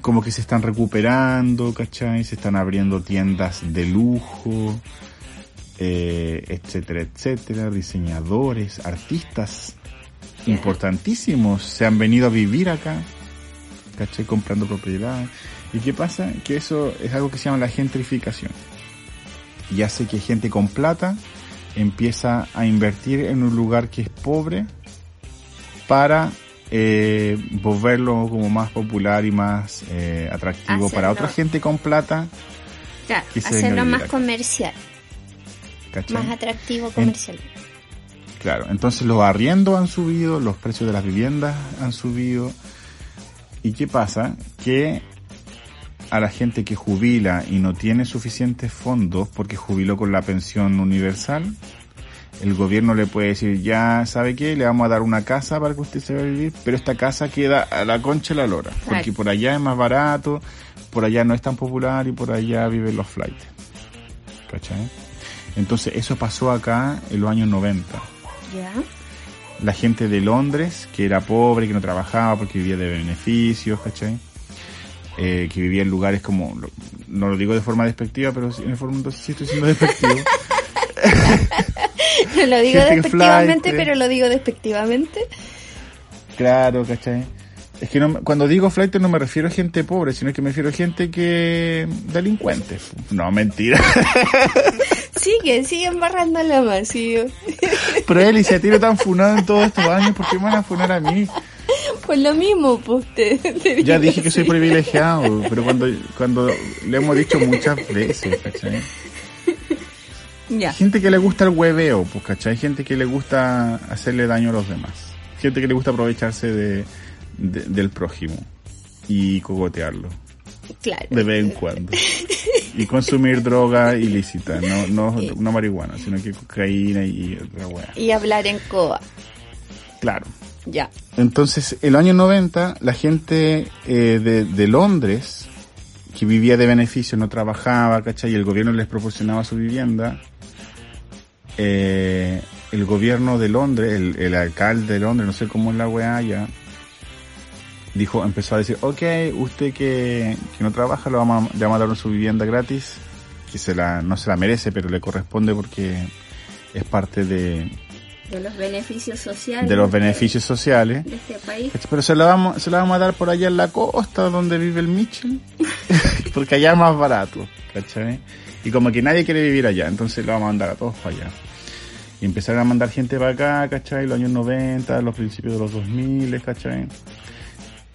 Como que se están recuperando, ¿cachai? Se están abriendo tiendas de lujo, eh, etcétera, etcétera, diseñadores, artistas importantísimos se han venido a vivir acá, ¿cachai? Comprando propiedad. ¿Y qué pasa? Que eso es algo que se llama la gentrificación. Y hace que gente con plata empieza a invertir en un lugar que es pobre para eh, volverlo como más popular y más eh, atractivo para otra gente con plata, Claro, hacerlo más comercial, ¿cachai? más atractivo comercial. Claro, entonces los arriendos han subido, los precios de las viviendas han subido. ¿Y qué pasa? Que a la gente que jubila y no tiene suficientes fondos porque jubiló con la pensión universal, el gobierno le puede decir, ya sabe qué, le vamos a dar una casa para que usted se vaya a vivir, pero esta casa queda a la concha de la lora, porque por allá es más barato, por allá no es tan popular y por allá viven los flights. ¿Cachai? Entonces eso pasó acá en los años 90 Ya. la gente de Londres, que era pobre, que no trabajaba porque vivía de beneficios, ¿cachai? Eh, que vivía en lugares como, no lo digo de forma despectiva, pero en el fondo sí estoy siendo despectivo. [LAUGHS] No [LAUGHS] lo digo despectivamente, flight, pero lo digo despectivamente. claro, ¿cachai? Es que no, cuando digo flight no me refiero a gente pobre, sino que me refiero a gente que... delincuentes. No, mentira. [LAUGHS] Sigue, sigue embarrándola más, sigue. [LAUGHS] Pero él y se tiro tan funado en todos estos años, ¿por qué me van a funar a mí? Pues lo mismo, pues te, te Ya dije que soy sí. privilegiado, pero cuando, cuando le hemos dicho muchas veces, ¿cachai? Gente que le gusta el hueveo, pues, ¿cachai? Gente que le gusta hacerle daño a los demás. Gente que le gusta aprovecharse de, de- del prójimo y cogotearlo Claro. de vez en cuando. Y consumir [LAUGHS] droga ilícita, no, no, no marihuana, sino que cocaína y otra wea. Y hablar en coa. Claro. Ya. Entonces, el año 90, la gente eh, de, de Londres, que vivía de beneficio, no trabajaba, ¿cachai? Y el gobierno les proporcionaba su vivienda. Eh, el gobierno de Londres, el, el alcalde de Londres, no sé cómo es la weá ya, dijo, empezó a decir, ok, usted que, que no trabaja, le vamos, a, le vamos a dar su vivienda gratis, que se la, no se la merece, pero le corresponde porque es parte de, De los beneficios sociales. de los beneficios sociales. de este país. ¿Cachai? Pero se la vamos, se la vamos a dar por allá en la costa donde vive el Mitchell. [LAUGHS] Porque allá es más barato, ¿cachai? Y como que nadie quiere vivir allá, entonces lo vamos a mandar a todos para allá. Y empezaron a mandar gente para acá, ¿cachai? Los años 90, los principios de los 2000, ¿cachai?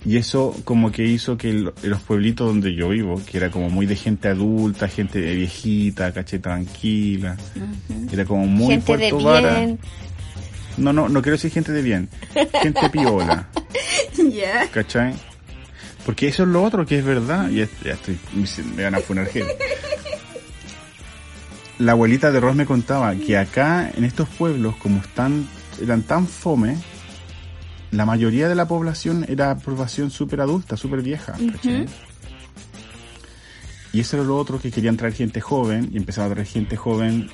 Y eso como que hizo que el- los pueblitos donde yo vivo, que era como muy de gente adulta, gente de viejita, ¿cachai? Tranquila. Era como muy Gente de Puerto Vara. bien. No, no, no quiero decir gente de bien. Gente piola. [LAUGHS] Ya. ¿Cachai? Porque eso es lo otro que es verdad. Y ya estoy, me van a funar gente. La abuelita de Ross me contaba que acá, en estos pueblos, como están, eran tan fome, la mayoría de la población era población súper adulta, súper vieja. ¿cachai? Y eso era lo otro que querían traer gente joven y empezaron a traer gente joven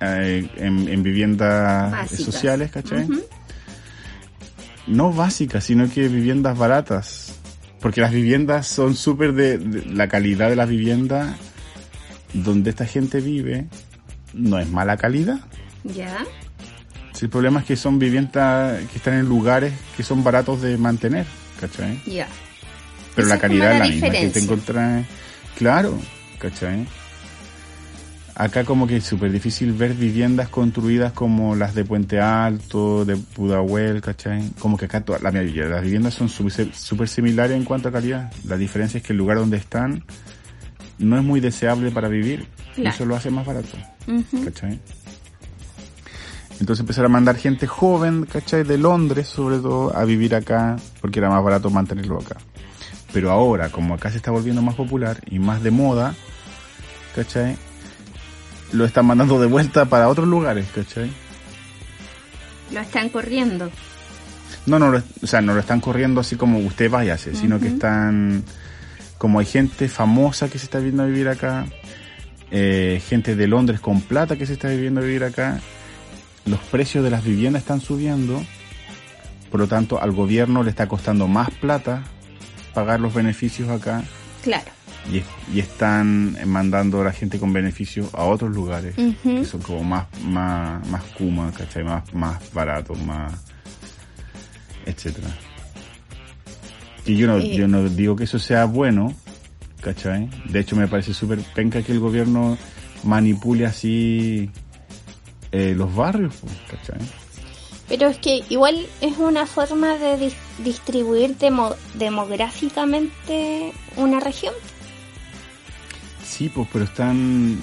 eh, en, en viviendas Básicas. sociales, ¿cachai? No básicas, sino que viviendas baratas. Porque las viviendas son súper de, de- La calidad de las viviendas donde esta gente vive no es mala calidad. Ya. Si el problema es que son viviendas que están en lugares que son baratos de mantener, ¿cachai? Ya. Pero Esa la calidad es la misma que te encontrás. Claro, ¿cachai? Acá como que es súper difícil ver viviendas construidas como las de Puente Alto, de Pudahuel, ¿cachai? Como que acá toda, la mayoría de las viviendas son súper similares en cuanto a calidad. La diferencia es que el lugar donde están no es muy deseable para vivir. Claro. eso lo hace más barato. Entonces empezaron a mandar gente joven, ¿cachai? De Londres, sobre todo, a vivir acá, porque era más barato mantenerlo acá. Pero ahora, como acá se está volviendo más popular y más de moda, ¿cachai? Lo están mandando de vuelta para otros lugares, ¿cachai? Lo están corriendo. No, no, lo- o sea, no lo están corriendo así como usted váyase, sino que están, como hay gente famosa que se está viendo a vivir acá, eh, gente de Londres con plata que se está viviendo a vivir acá, los precios de las viviendas están subiendo, por lo tanto al gobierno le está costando más plata pagar los beneficios acá Claro. y, y están mandando a la gente con beneficios a otros lugares que son como más más más kuma, ¿cachai? Más más baratos, más etcétera. Y yo no Eh. yo no digo que eso sea bueno, ¿cachai? De hecho me parece súper penca que el gobierno manipule así eh, los barrios, pues, ¿cachai? Pero es que igual es una forma de dis- distribuir demo- demográficamente una región. Sí, pues, pero están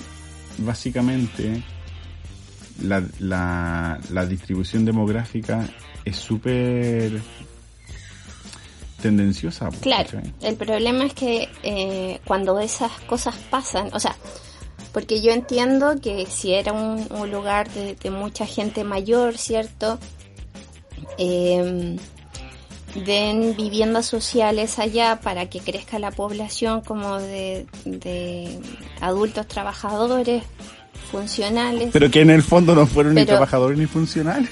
básicamente la, la, la distribución demográfica es súper tendenciosa. Claro, ¿cachai? el problema es que eh, cuando esas cosas pasan, o sea, porque yo entiendo que si era un, un lugar de, de mucha gente mayor, ¿cierto? Eh, den viviendas sociales allá para que crezca la población como de, de adultos trabajadores funcionales, Pero que en el fondo no fueron ni trabajadores ni funcionales.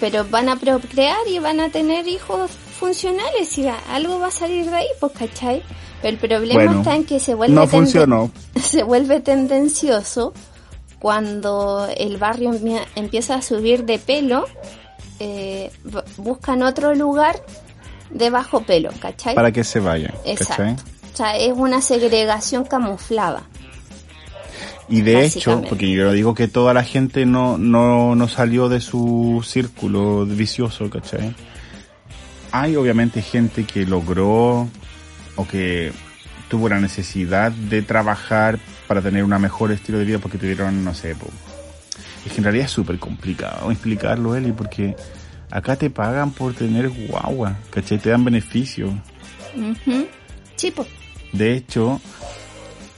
pero van a procrear y van a tener hijos funcionales y algo va a salir de ahí, pues, ¿cachai? Pero el problema Bueno, está en que se vuelve No funcionó. [LAUGHS] se vuelve tendencioso cuando el barrio empieza a subir de pelo, eh, bu- buscan otro lugar de bajo pelo, ¿cachai? Para que se vayan. Exacto. ¿cachai? O sea, es una segregación camuflada. Y de hecho, porque yo digo que toda la gente no, no, no salió de su círculo vicioso, ¿cachai? Hay obviamente gente que logró o que tuvo la necesidad de trabajar para tener un mejor estilo de vida porque tuvieron, no sé, po. es que en realidad es súper complicado explicarlo, Eli, porque acá te pagan por tener guagua, ¿cachai? Te dan beneficios. Ujú. Sí, pues. De hecho,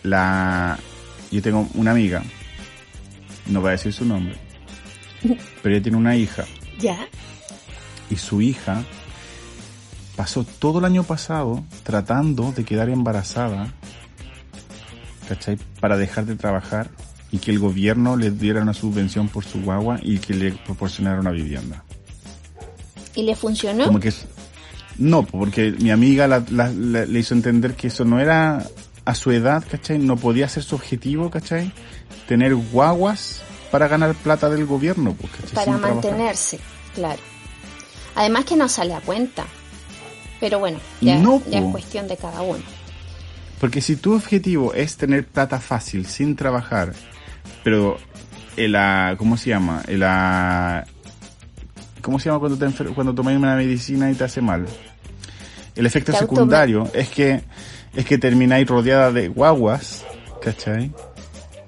la yo tengo una amiga, no voy a decir su nombre, [LAUGHS] pero ella tiene una hija Ya. y su hija pasó todo el año pasado tratando de quedar embarazada, ¿cachai? Para dejar de trabajar y que el gobierno le diera una subvención por su guagua y que le proporcionara una vivienda. ¿Y le funcionó? Como que No, porque mi amiga la- la- la- le hizo entender que eso no era a su edad, ¿cachai? No podía ser su objetivo, ¿cachai? Tener guaguas para ganar plata del gobierno, pues, ¿cachai? para Sin trabajar. mantenerse, claro. Además que no sale a cuenta. Pero bueno, ya, No, ya es cuestión de cada uno. Porque si tu objetivo es tener plata fácil sin trabajar, pero el, ah, ¿cómo se llama? El, ah, ¿Cómo se llama cuando, te cuando tomas una medicina y te hace mal? El efecto secundario es que es que termináis rodeada de guaguas, ¿cachai?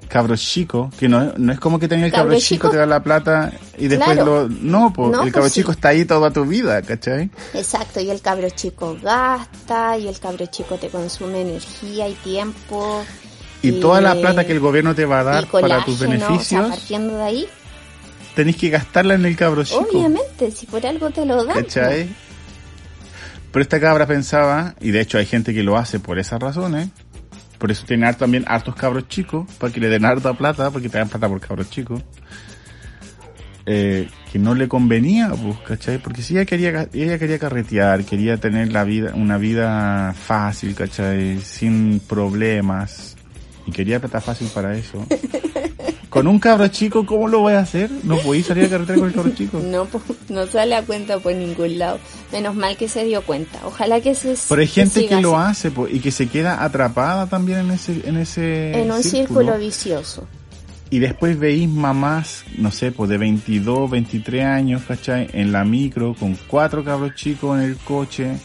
Cabros chicos, que no, no es como que tenga el cabro, Cabro chico, chico. te da la plata y después Claro. lo... No, pues No, el pues cabro sí. chico está ahí toda tu vida, ¿cachai? Exacto, y el cabro chico gasta, y el cabro chico te consume energía y tiempo. Y toda la plata que el gobierno te va a dar para tus colágeno, o beneficios, sea, partiendo de ahí, tenés que gastarla en el cabro chico. obviamente, si por algo te lo dan. ¿Cachai? Pero esta cabra pensaba, y de hecho hay gente que lo hace por esas razones, por eso tiene harto- también hartos cabros chicos, para que le den harta plata, porque te dan plata por cabros chicos, eh, que no le convenía, pues, ¿cachai? Porque si ella quería, ella quería carretear, quería tener la vida, una vida fácil, ¿cachai? Sin problemas, y quería plata fácil para eso. [LAUGHS] Con un cabro chico, ¿cómo lo voy a hacer? No podéis salir a carretera con el cabro chico. No, no sale a cuenta por ningún lado. Menos mal que se dio cuenta. Ojalá que se Pero hay gente que lo hace y que se queda atrapada también en ese en ese en un círculo vicioso. y después veis mamás, no sé, pues de 22, 23 años, ¿cachai? En la micro con cuatro cabros chicos en el coche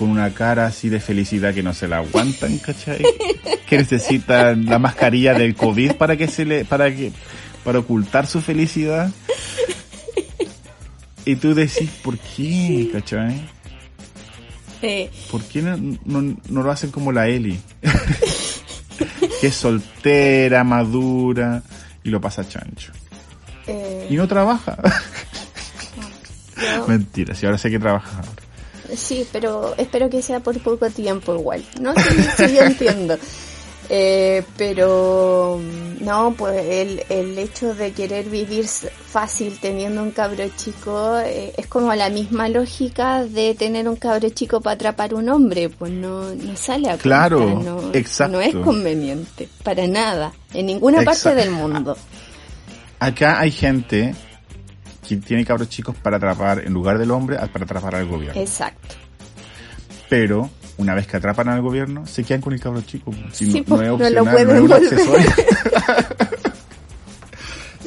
con una cara así de felicidad que no se la aguantan, ¿cachai? [LAUGHS] Que necesitan la mascarilla del COVID para que se le para que para ocultar su felicidad. Y tú decís, ¿por qué, cachai? ¿Por qué no, no, no lo hacen como la Eli? [LAUGHS] que es soltera, madura y lo pasa chancho. eh, Y no trabaja. Mentira, si ahora sé que trabaja ahora. Sí, pero espero que sea por poco tiempo igual. No sí, sí, yo entiendo. [LAUGHS] Eh, pero no, pues el, el hecho de querer vivir fácil teniendo un cabro chico eh, es como la misma lógica de tener un cabro chico para atrapar un hombre, pues no, no sale a cuenta, Claro, no, exacto. no es conveniente, para nada, en ninguna parte Exacto. del mundo. Acá hay gente que tiene cabros chicos para atrapar, en lugar del hombre, para atrapar al gobierno. Exacto. Pero, una vez que atrapan al gobierno, se quedan con el cabro chico. Si Sí, no, pues, no es no opcional, lo no, es un. [LAUGHS]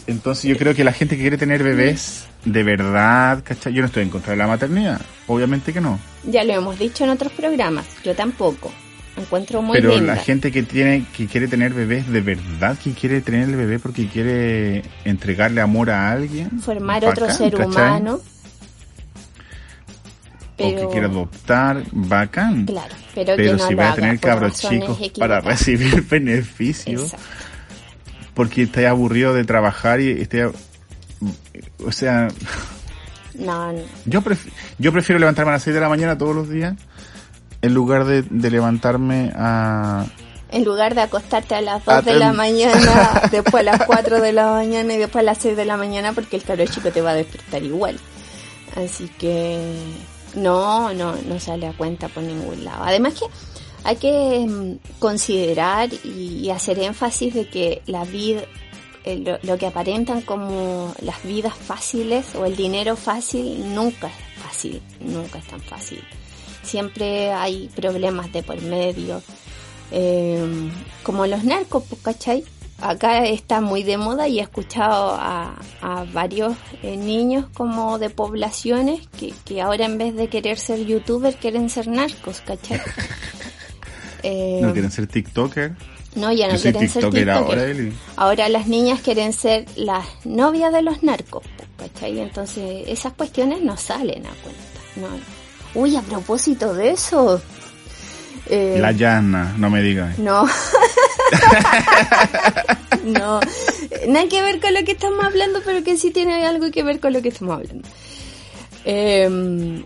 [LAUGHS] Entonces yo creo que la gente que quiere tener bebés de verdad, ¿cachai? Yo no estoy en contra de la maternidad, obviamente que no. Ya lo hemos dicho en otros programas, yo tampoco. Encuentro muy Pero linda. la gente que tiene, que quiere tener bebés de verdad, que quiere tener el bebé porque quiere entregarle amor a alguien. formar otro bacán, ser ¿cachai? humano. O que quiere adoptar, bacán. Claro, pero, Pero que no si va a tener cabros chicos para [LAUGHS] recibir beneficios, Exacto. porque está aburrido de trabajar y esté, o sea, No, no. yo, pref- yo prefiero levantarme a las 6 de la mañana todos los días en lugar de, de levantarme a... En lugar de acostarte a las 2 Ah, de la mañana, [LAUGHS] después a las 4 de la mañana y después a las 6 de la mañana porque el cabro chico te va a despertar igual. Así que no, no, no sale a cuenta por ningún lado. Además que hay que mm, considerar y, y hacer énfasis de que la vida, eh, lo, lo que aparentan como las vidas fáciles o el dinero fácil nunca es fácil, nunca es tan fácil. Siempre hay problemas de por medio, eh, como los narcos, pues, ¿cachai? Acá está muy de moda y he escuchado a, a varios eh, niños como de poblaciones que, que ahora en vez de querer ser youtuber quieren ser narcos, ¿cachai? [LAUGHS] Eh, ¿No quieren ser TikToker? no, ya no Yo quieren ser TikToker ahora, Eli. Ahora las niñas quieren ser las novias de los narcos, pues, ¿cachai? Entonces esas cuestiones no salen a cuenta. No. Uy, a propósito de eso. eh, La llana, no me digas. No. [LAUGHS] no. Nada que ver con lo que estamos hablando, pero que sí tiene algo que ver con lo que estamos hablando. Eh,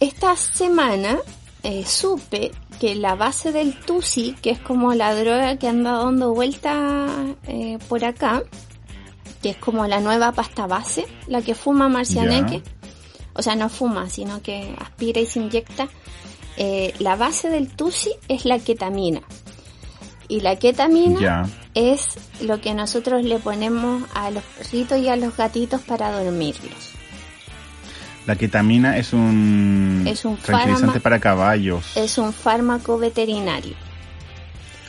esta semana eh, supe que la base del Tusi, que es como la droga que anda dando vuelta eh, por acá, que es como la nueva pasta base, la que fuma Marcianeque. Ya. O sea, no fuma, sino que aspira y se inyecta, eh, la base del TUSI es la ketamina. Y la ketamina es lo que nosotros le ponemos a los perritos y a los gatitos para dormirlos. La ketamina es un, Es un tranquilizante fármaco- para caballos. Es un fármaco veterinario.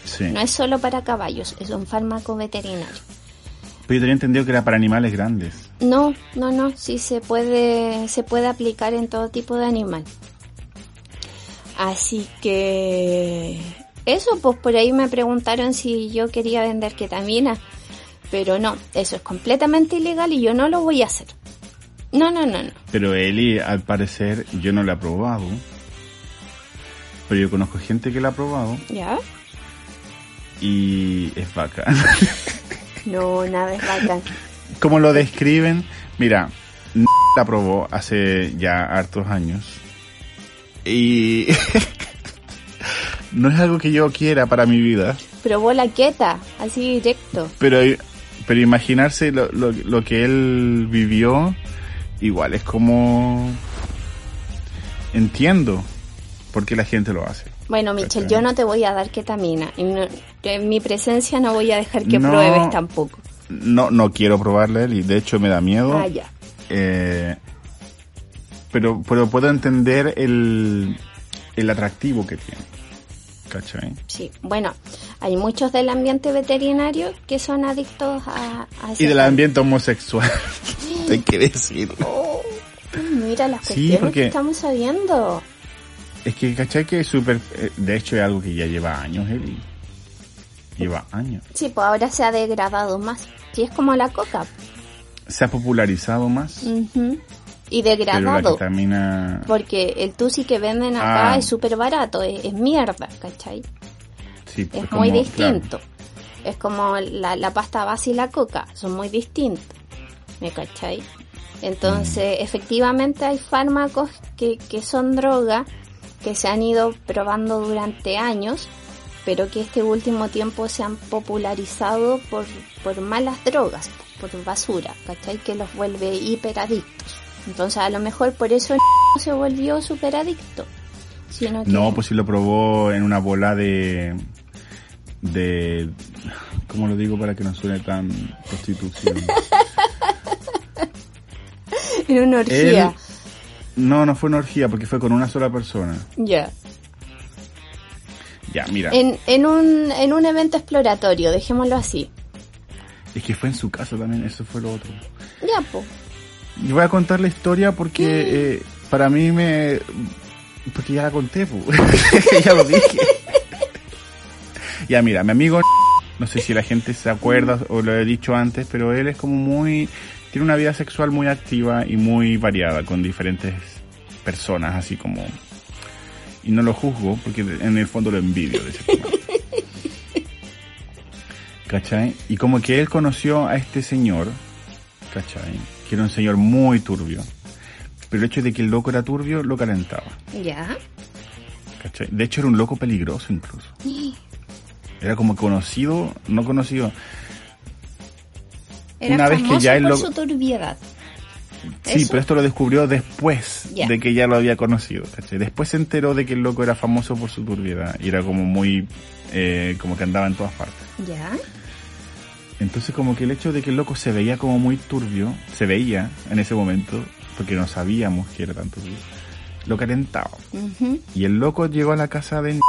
Sí. No es solo para caballos, es un fármaco veterinario. Pero yo tenía entendido que era para animales grandes. No, no, no, sí se puede, se puede aplicar en todo tipo de animal. Así que eso, pues por ahí me preguntaron si yo quería vender ketamina, pero no, eso es completamente ilegal y yo no lo voy a hacer. No, no, no, no. Pero Eli, al parecer, yo no la he probado. Pero yo conozco gente que la ha probado ¿Ya? y es bacán. [LAUGHS] No, nada es bacán. Como lo describen, mira, la probó hace ya hartos años. Y [LAUGHS] no es algo que yo quiera para mi vida. Probó la queta, así directo. Pero, pero imaginarse lo, lo, lo que él vivió, igual es como... Entiendo por qué la gente lo hace. Bueno, Michelle, yo no te voy a dar ketamina. Y no- en mi presencia no voy a dejar que No. pruebes tampoco. No, no quiero probarle y de hecho me da miedo. Ah, ya. Eh, pero, pero puedo entender el, el atractivo que tiene. ¿Cachai? Sí, bueno, hay muchos del ambiente veterinario que son adictos a, Y del ambiente homosexual. [LAUGHS] Hay que decirlo. Oh, mira las Sí, cuestiones porque- que estamos sabiendo. Es que, ¿cachai? Que es súper... eh, De hecho es algo que ya lleva años, Eli. Lleva años. Sí, pues ahora se ha degradado más. Sí, es como la coca. Se ha popularizado más. Ujú. Y Pero la degradado. Porque el tusi que venden acá Ah. es súper barato, es, es mierda, ¿cachai? Sí, Es como- muy claro. distinto. Es como la, la pasta base y la coca, son muy distintos. ¿Me cachai? Entonces, Mm. efectivamente hay fármacos que, que son droga, que se han ido probando durante años, pero que este último tiempo se han popularizado por, por malas drogas, por basura, ¿cachai? Que los vuelve hiperadictos. Entonces, a lo mejor por eso no [LAUGHS] se volvió superadicto. Sino que No, pues si lo probó en una bola de... de... ¿Cómo lo digo para que no suene tan prostitución? [LAUGHS] en una orgía. Él- No, no fue una orgía porque fue con una sola persona. Ya. Ya, mira. En, en, un, en un evento exploratorio, dejémoslo así. Es que fue en su casa también, eso fue lo otro. Ya, po. Y voy a contar la historia porque eh, para mí me... Porque ya la conté, po. [LAUGHS] ya lo dije. ya, mira, mi amigo... No sé si la gente se acuerda o lo he dicho antes, pero él es como muy... Tiene una vida sexual muy activa y muy variada con diferentes personas, así como... Y no lo juzgo porque en el fondo lo envidio de. [LAUGHS] ¿Cachai? Y como que él conoció a este señor, ¿cachai? Que era un señor muy turbio. Pero el hecho de que el loco era turbio lo calentaba, Ya. ¿cachai? De hecho era un loco peligroso incluso. [GASPS] Era como conocido, no conocido. Era Una vez que ya él por lo- su turbiedad. Sí, ¿Eso? pero esto lo descubrió después de que ya lo había conocido. Después se enteró de que el loco era famoso por su turbiedad y era como muy, eh, como que andaba en todas partes. Ya. Entonces como que el hecho de que el loco se veía como muy turbio, se veía en ese momento, porque no sabíamos que era tan turbio, lo calentaba. Y el loco llegó a la casa de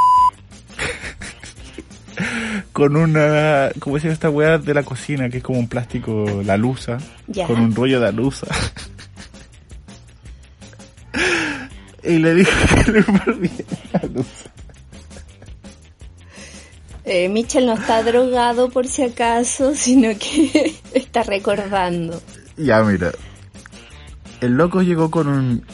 con una, ¿cómo se llama esta weá de la cocina? Que es como un plástico, la luza, con un rollo de alusa. y le dijo que le la luza. Eh, Mitchell no está drogado por si acaso, [LAUGHS] sino que está recordando. Ya, mira. El loco llegó con un,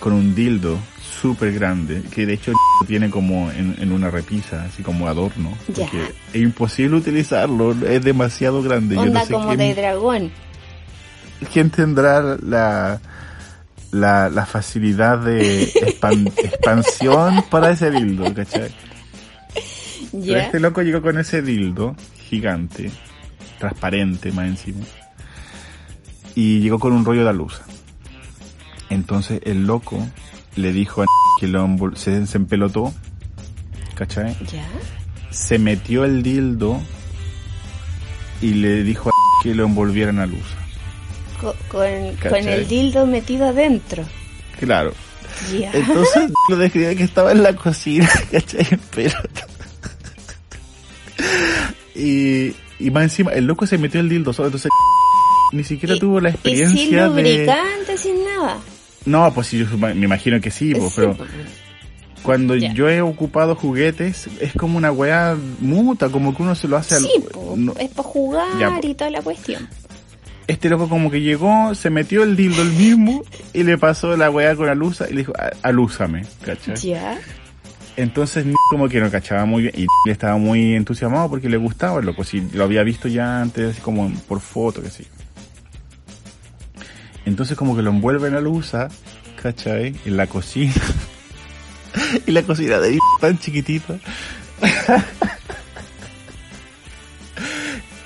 con un dildo súper grande, que de hecho tiene como en, en una repisa, así como adorno. Ya. Porque es imposible utilizarlo, es demasiado grande. Yo Onda no sé como quién, de dragón. quién tendrá la, la, la facilidad de expan- [LAUGHS] expansión para ese dildo, ¿cachai? Pero Ya. este loco llegó con ese dildo gigante, transparente más encima. Y llegó con un rollo de alusa. Entonces el loco le dijo a [LAUGHS] que lo se, se empelotó, ¿cachai? ¿Ya? Se metió el dildo y le dijo a [LAUGHS] que lo envolvieran a luz. Co- Con, con el dildo metido adentro. Claro. Ya. Entonces [LAUGHS] lo describía que estaba en la cocina, ¿cachai? En pelota. Y, y más encima, el loco se metió el dildo solo, entonces ni siquiera Y- tuvo la y sin experiencia de... lubricante, sin nada. No, pues yo me imagino que sí, pues, Sí, pero pues. cuando yo he ocupado juguetes, es como una weá muta, como que uno se lo hace al... Sí, po, no- es para jugar Ya, po. y toda la cuestión. este loco como que llegó, se metió el dildo el mismo y le pasó la weá con la luz y le dijo, "A- alúzame, ¿cachai? Ya. Entonces como que no cachaba muy bien y le estaba muy entusiasmado porque le gustaba el loco, si lo había visto ya antes así como por foto, que sí. Entonces como que lo envuelve en la ¿cachai? En la cocina. [LAUGHS] y la cocina de tan chiquitita. [LAUGHS]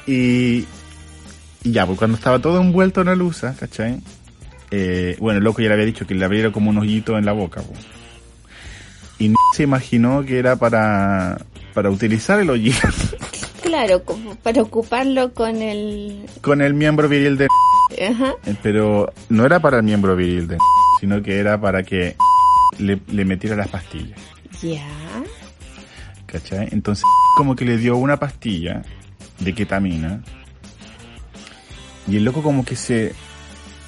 y, y ya, pues cuando estaba todo envuelto en la luz, ¿cachai? Eh, bueno, el loco ya le había dicho que le abriera como un hoyito en la boca, pues. Y se imaginó que era para, para utilizar el hoyito [LAUGHS] Claro, para ocuparlo con el... con el miembro viril de Ajá. Eh, pero no era para el miembro viril de sino que era para que le, le metiera las pastillas, Ya. ¿cachai? Entonces como que le dio una pastilla de ketamina y el loco como que se,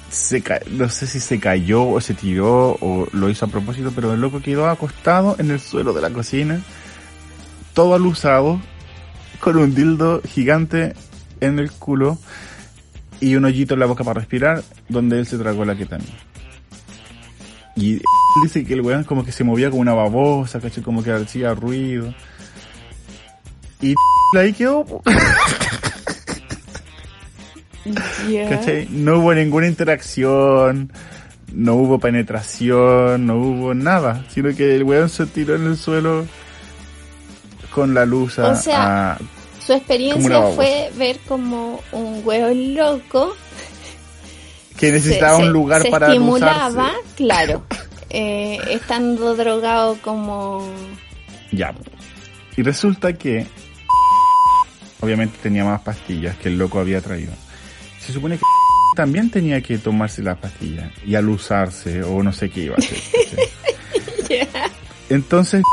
se no sé si se cayó o se tiró o lo hizo a propósito, pero el loco quedó acostado en el suelo de la cocina, todo alusado, con un dildo gigante en el culo y un hoyito en la boca para respirar, donde él se tragó la ketamina. Y él dice que el weón como que se movía como una babosa, ¿cachai? Como que hacía ruido. Y [LAUGHS] ahí quedó. ¿cachai? No hubo ninguna interacción, no hubo penetración, no hubo nada, sino que el weón se tiró en el suelo con la luz a, O sea, a- Su experiencia fue ver como un huevo loco que necesitaba se- un lugar se para estimulaba, claro, eh, estando drogado como... Ya. Y resulta que obviamente tenía más pastillas que el loco había traído. Se supone que también tenía que tomarse las pastillas y alusarse o no sé qué iba a hacer. [LAUGHS] Entonces,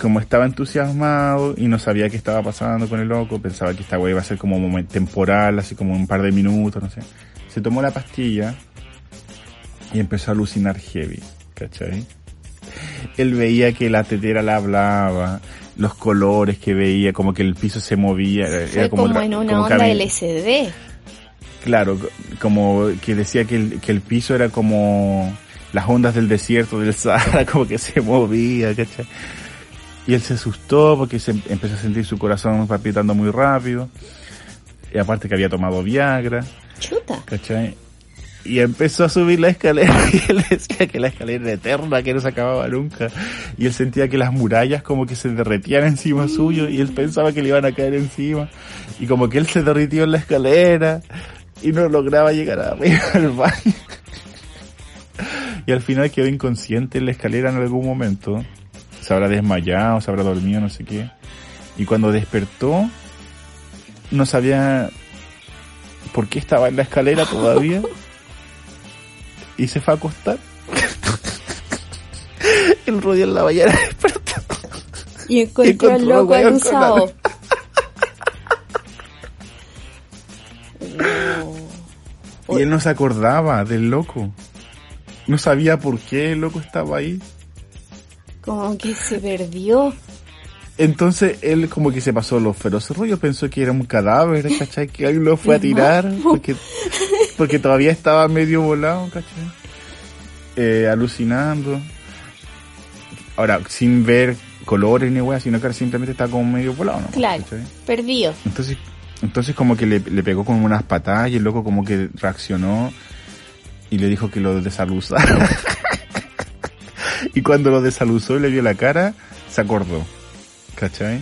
como estaba entusiasmado y no sabía qué estaba pasando con el loco, pensaba que esta wea iba a ser como momen- temporal, así como un par de minutos, no sé. Se tomó la pastilla y empezó a alucinar heavy, ¿cachai? Él veía que la tetera la hablaba, los colores que veía, como que el piso se movía. era como, otra- en una como onda LSD. Claro, co- como que decía que el, que el piso era como las ondas del desierto del Sahara, [LAUGHS] como que se movía, ¿cachai? Y él se asustó porque se em- empezó a sentir su corazón palpitando muy rápido. Y aparte que había tomado Viagra, Chuta. ¿cachai? Y empezó a subir la escalera [LAUGHS] y él decía que la escalera era eterna, que no se acababa nunca. Y él sentía que las murallas como que se derretían encima suyo y él pensaba que le iban a caer encima. Y como que él se derritió en la escalera y no lograba llegar arriba al baño. [LAUGHS] Y al final quedó inconsciente en la escalera en algún momento. Se habrá desmayado, se habrá dormido, no sé qué. Y cuando despertó, no sabía por qué estaba en la escalera todavía. Y se fue a acostar. [LAUGHS] El Rudy en la mañana despertó. Y encontró al encontró al loco. Wow. Y él no se acordaba del loco. No sabía por qué el loco estaba ahí. Como que se perdió. Entonces él como que se pasó los feroces rollos, pensó que era un cadáver, ¿cachai? Que alguien lo fue a [LAUGHS] tirar, porque, porque todavía estaba medio volado, ¿cachai? Eh, alucinando. Ahora, sin ver colores ni weá, sino que simplemente estaba como medio volado, ¿no? Claro. ¿Cachai? Perdido. Entonces, entonces como que le, le pegó con unas patadas y el loco como que reaccionó y le dijo que lo desaluzara. [LAUGHS] [LAUGHS] y cuando lo desaluzó y le vio la cara, se acordó. ¿Cachai?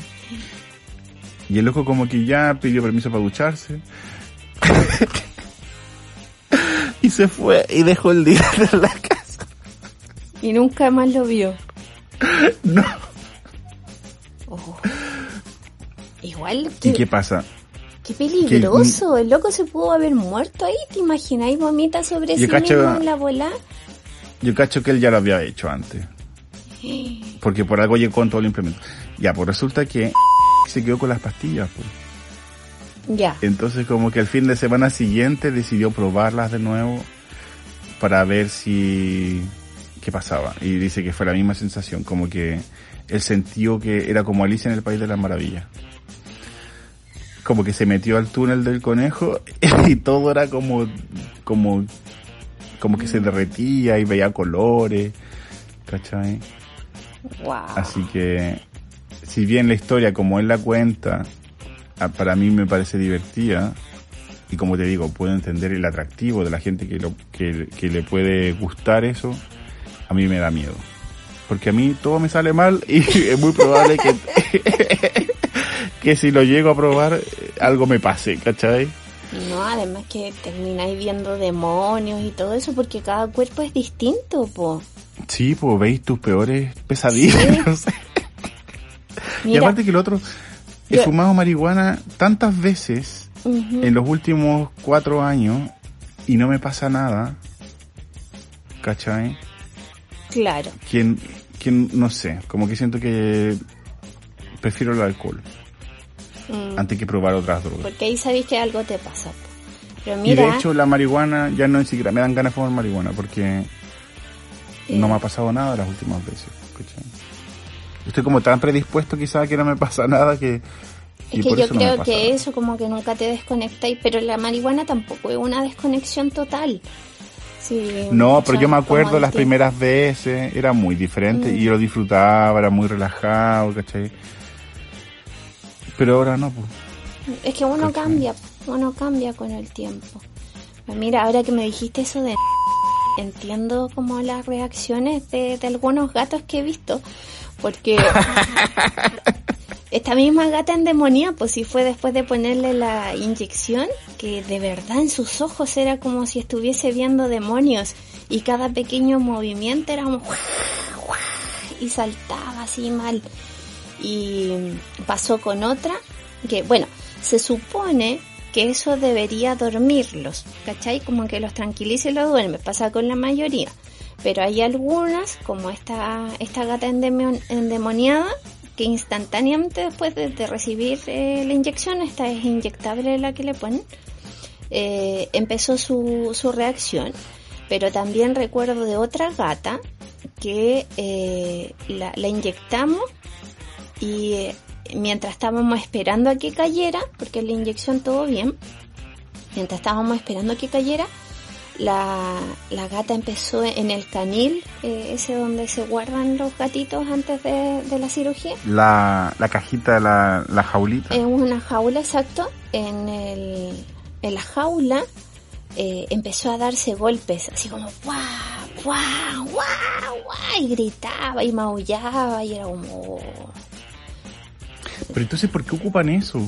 Y el loco como que ya pidió permiso para ducharse. [LAUGHS] Y se fue y dejó el dinero en la casa. Y nunca más lo vio. [LAUGHS] No. Oh. Igual, ¿Y que, qué pasa? qué peligroso. El loco se pudo haber muerto ahí. ¿Te imagináis? Vomita sobre sí cacho- mismo en la bola. Yo cacho que él ya lo había hecho antes. Porque por algo llegó con todo el implemento. Ya, pues resulta que se quedó con las pastillas. Pues. Ya. Entonces como que el fin de semana siguiente decidió probarlas de nuevo para ver si... qué pasaba. Y dice que fue la misma sensación, como que él sintió que era como Alicia en el País de las Maravillas. Como que se metió al túnel del conejo [LAUGHS] y todo era como, como, como que se derretía y veía colores, ¿cachai? Wow. Así que, si bien la historia como él la cuenta, para mí me parece divertida, y como te digo, puedo entender el atractivo de la gente que, lo, que, que le puede gustar eso, a mí me da miedo. Porque a mí todo me sale mal y [LAUGHS] es muy probable que, [LAUGHS] que si lo llego a probar, eh, algo me pase, ¿cachai? No, además que termináis viendo demonios y todo eso porque cada cuerpo es distinto, po. Sí, pues veis tus peores pesadillas. [LAUGHS] y Mira, aparte que el otro, he Yo- fumado marihuana tantas veces en los últimos cuatro años y no me pasa nada, ¿cachai? claro. Que, que no sé, como que siento que prefiero el alcohol Mm, antes que probar otras drogas. porque ahí sabéis que algo te pasa. Pero Y mira, de hecho la marihuana ya no ni siquiera me dan ganas de fumar marihuana porque no me ha pasado nada las últimas veces, ¿cachai? Estoy como tan predispuesto quizá que no me pasa nada que... y es que yo no creo pasa que eso como que nunca te desconectáis, pero la marihuana tampoco es una desconexión total. Sí, No, pero yo me acuerdo las primeras veces, era muy diferente Mm. y yo lo disfrutaba, era muy relajado, ¿cachai? Pero ahora no, pues. Es que uno ¿Cachai? cambia, uno cambia con el tiempo. Mira, ahora que me dijiste eso de... Entiendo como las reacciones de, de algunos gatos que he visto, porque [LAUGHS] esta misma gata endemoniada, pues si fue después de ponerle la inyección, que de verdad en sus ojos era como si estuviese viendo demonios y cada pequeño movimiento era como... y saltaba así mal. Y pasó con otra que, bueno, se supone que eso debería dormirlos, ¿cachai? Como que los tranquiliza y los duerme, pasa con la mayoría. Pero hay algunas, como esta, esta gata endemon- endemoniada, que instantáneamente después de, recibir eh, la inyección, esta es inyectable la que le ponen, eh, empezó su, su reacción. Pero también recuerdo de otra gata que eh, la inyectamos y eh, mientras estábamos esperando a que cayera, porque la inyección todo bien, mientras estábamos esperando a que cayera, la, la gata empezó en el canil, eh, ese donde se guardan los gatitos antes de, de la cirugía, La, la cajita, la, la jaulita. en una jaula, exacto, en, el, en la jaula eh, empezó a darse golpes, así como guau, guau, guau, guau, y gritaba y maullaba y era como... Pero entonces, ¿por qué ocupan eso?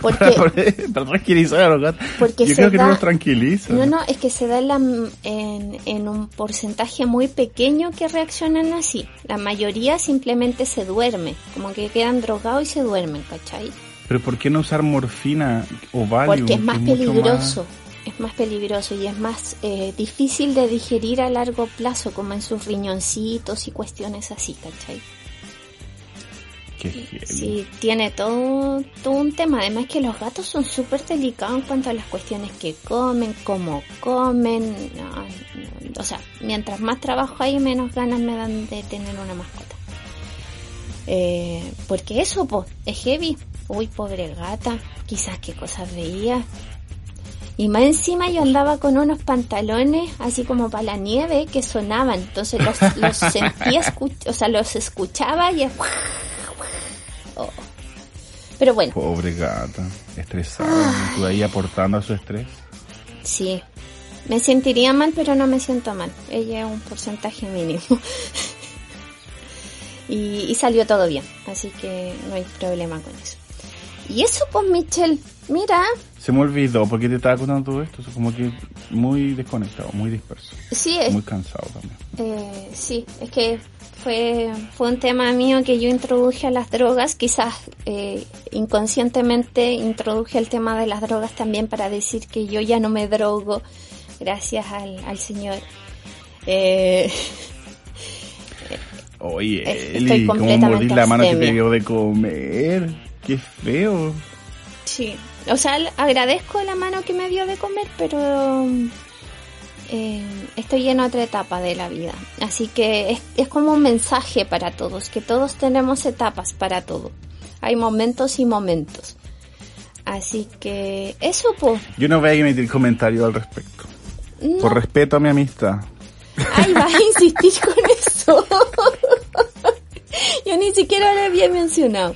Porque Para tranquilizar a los gatos. Porque Yo creo que no da- los tranquiliza. No, no, es que se da en, la- en, en un porcentaje muy pequeño que reaccionan así. La mayoría simplemente se duerme, como que quedan drogados y se duermen, ¿cachai? Pero ¿por qué no usar morfina o Valium? Porque es más mucho peligroso, es más peligroso y es más eh, difícil de digerir a largo plazo, como en sus riñoncitos y cuestiones así, ¿cachai? Qué. Sí, tiene todo, todo un tema. Además que los gatos son súper delicados en cuanto a las cuestiones que comen, cómo comen. No, no, o sea, mientras más trabajo hay, menos ganas me dan de tener una mascota. Eh, porque eso, pues, es heavy. Uy, pobre gata. Quizás qué cosas veía. Y más encima yo andaba con unos pantalones así como para la nieve que sonaban. Entonces los, los [LAUGHS] sentía, o sea, los escuchaba y... Pero bueno, Pobre gata, estresada. Tú ahí aportando a su estrés. sí. Me sentiría mal, pero no me siento mal. Ella es un porcentaje mínimo. [LAUGHS] y, y salió todo bien, así que no hay problema con eso. Y eso pues, Michelle, mira, Se me olvidó, ¿por qué te estaba contando todo esto? Como que muy desconectado, muy disperso. Sí, es, Muy cansado también. eh, sí, es que fue, fue un tema mío que yo introduje a las drogas, quizás eh, inconscientemente introduje el tema de las drogas también para decir que yo ya no me drogo, gracias al, al Señor. Eh, Oye, Es- Eli, estoy ¿cómo mordís la mano que te dio de comer? Qué feo. Sí, o sea, agradezco la mano que me dio de comer, pero eh, estoy en otra etapa de la vida. Así que es, es como un mensaje para todos, que todos tenemos etapas para todo. Hay momentos y momentos. Así que eso pues. Yo no voy a emitir comentario al respecto. No, Por respeto a mi amistad. ay, vas a [LAUGHS] insistir con eso. [LAUGHS] Yo ni siquiera lo había mencionado.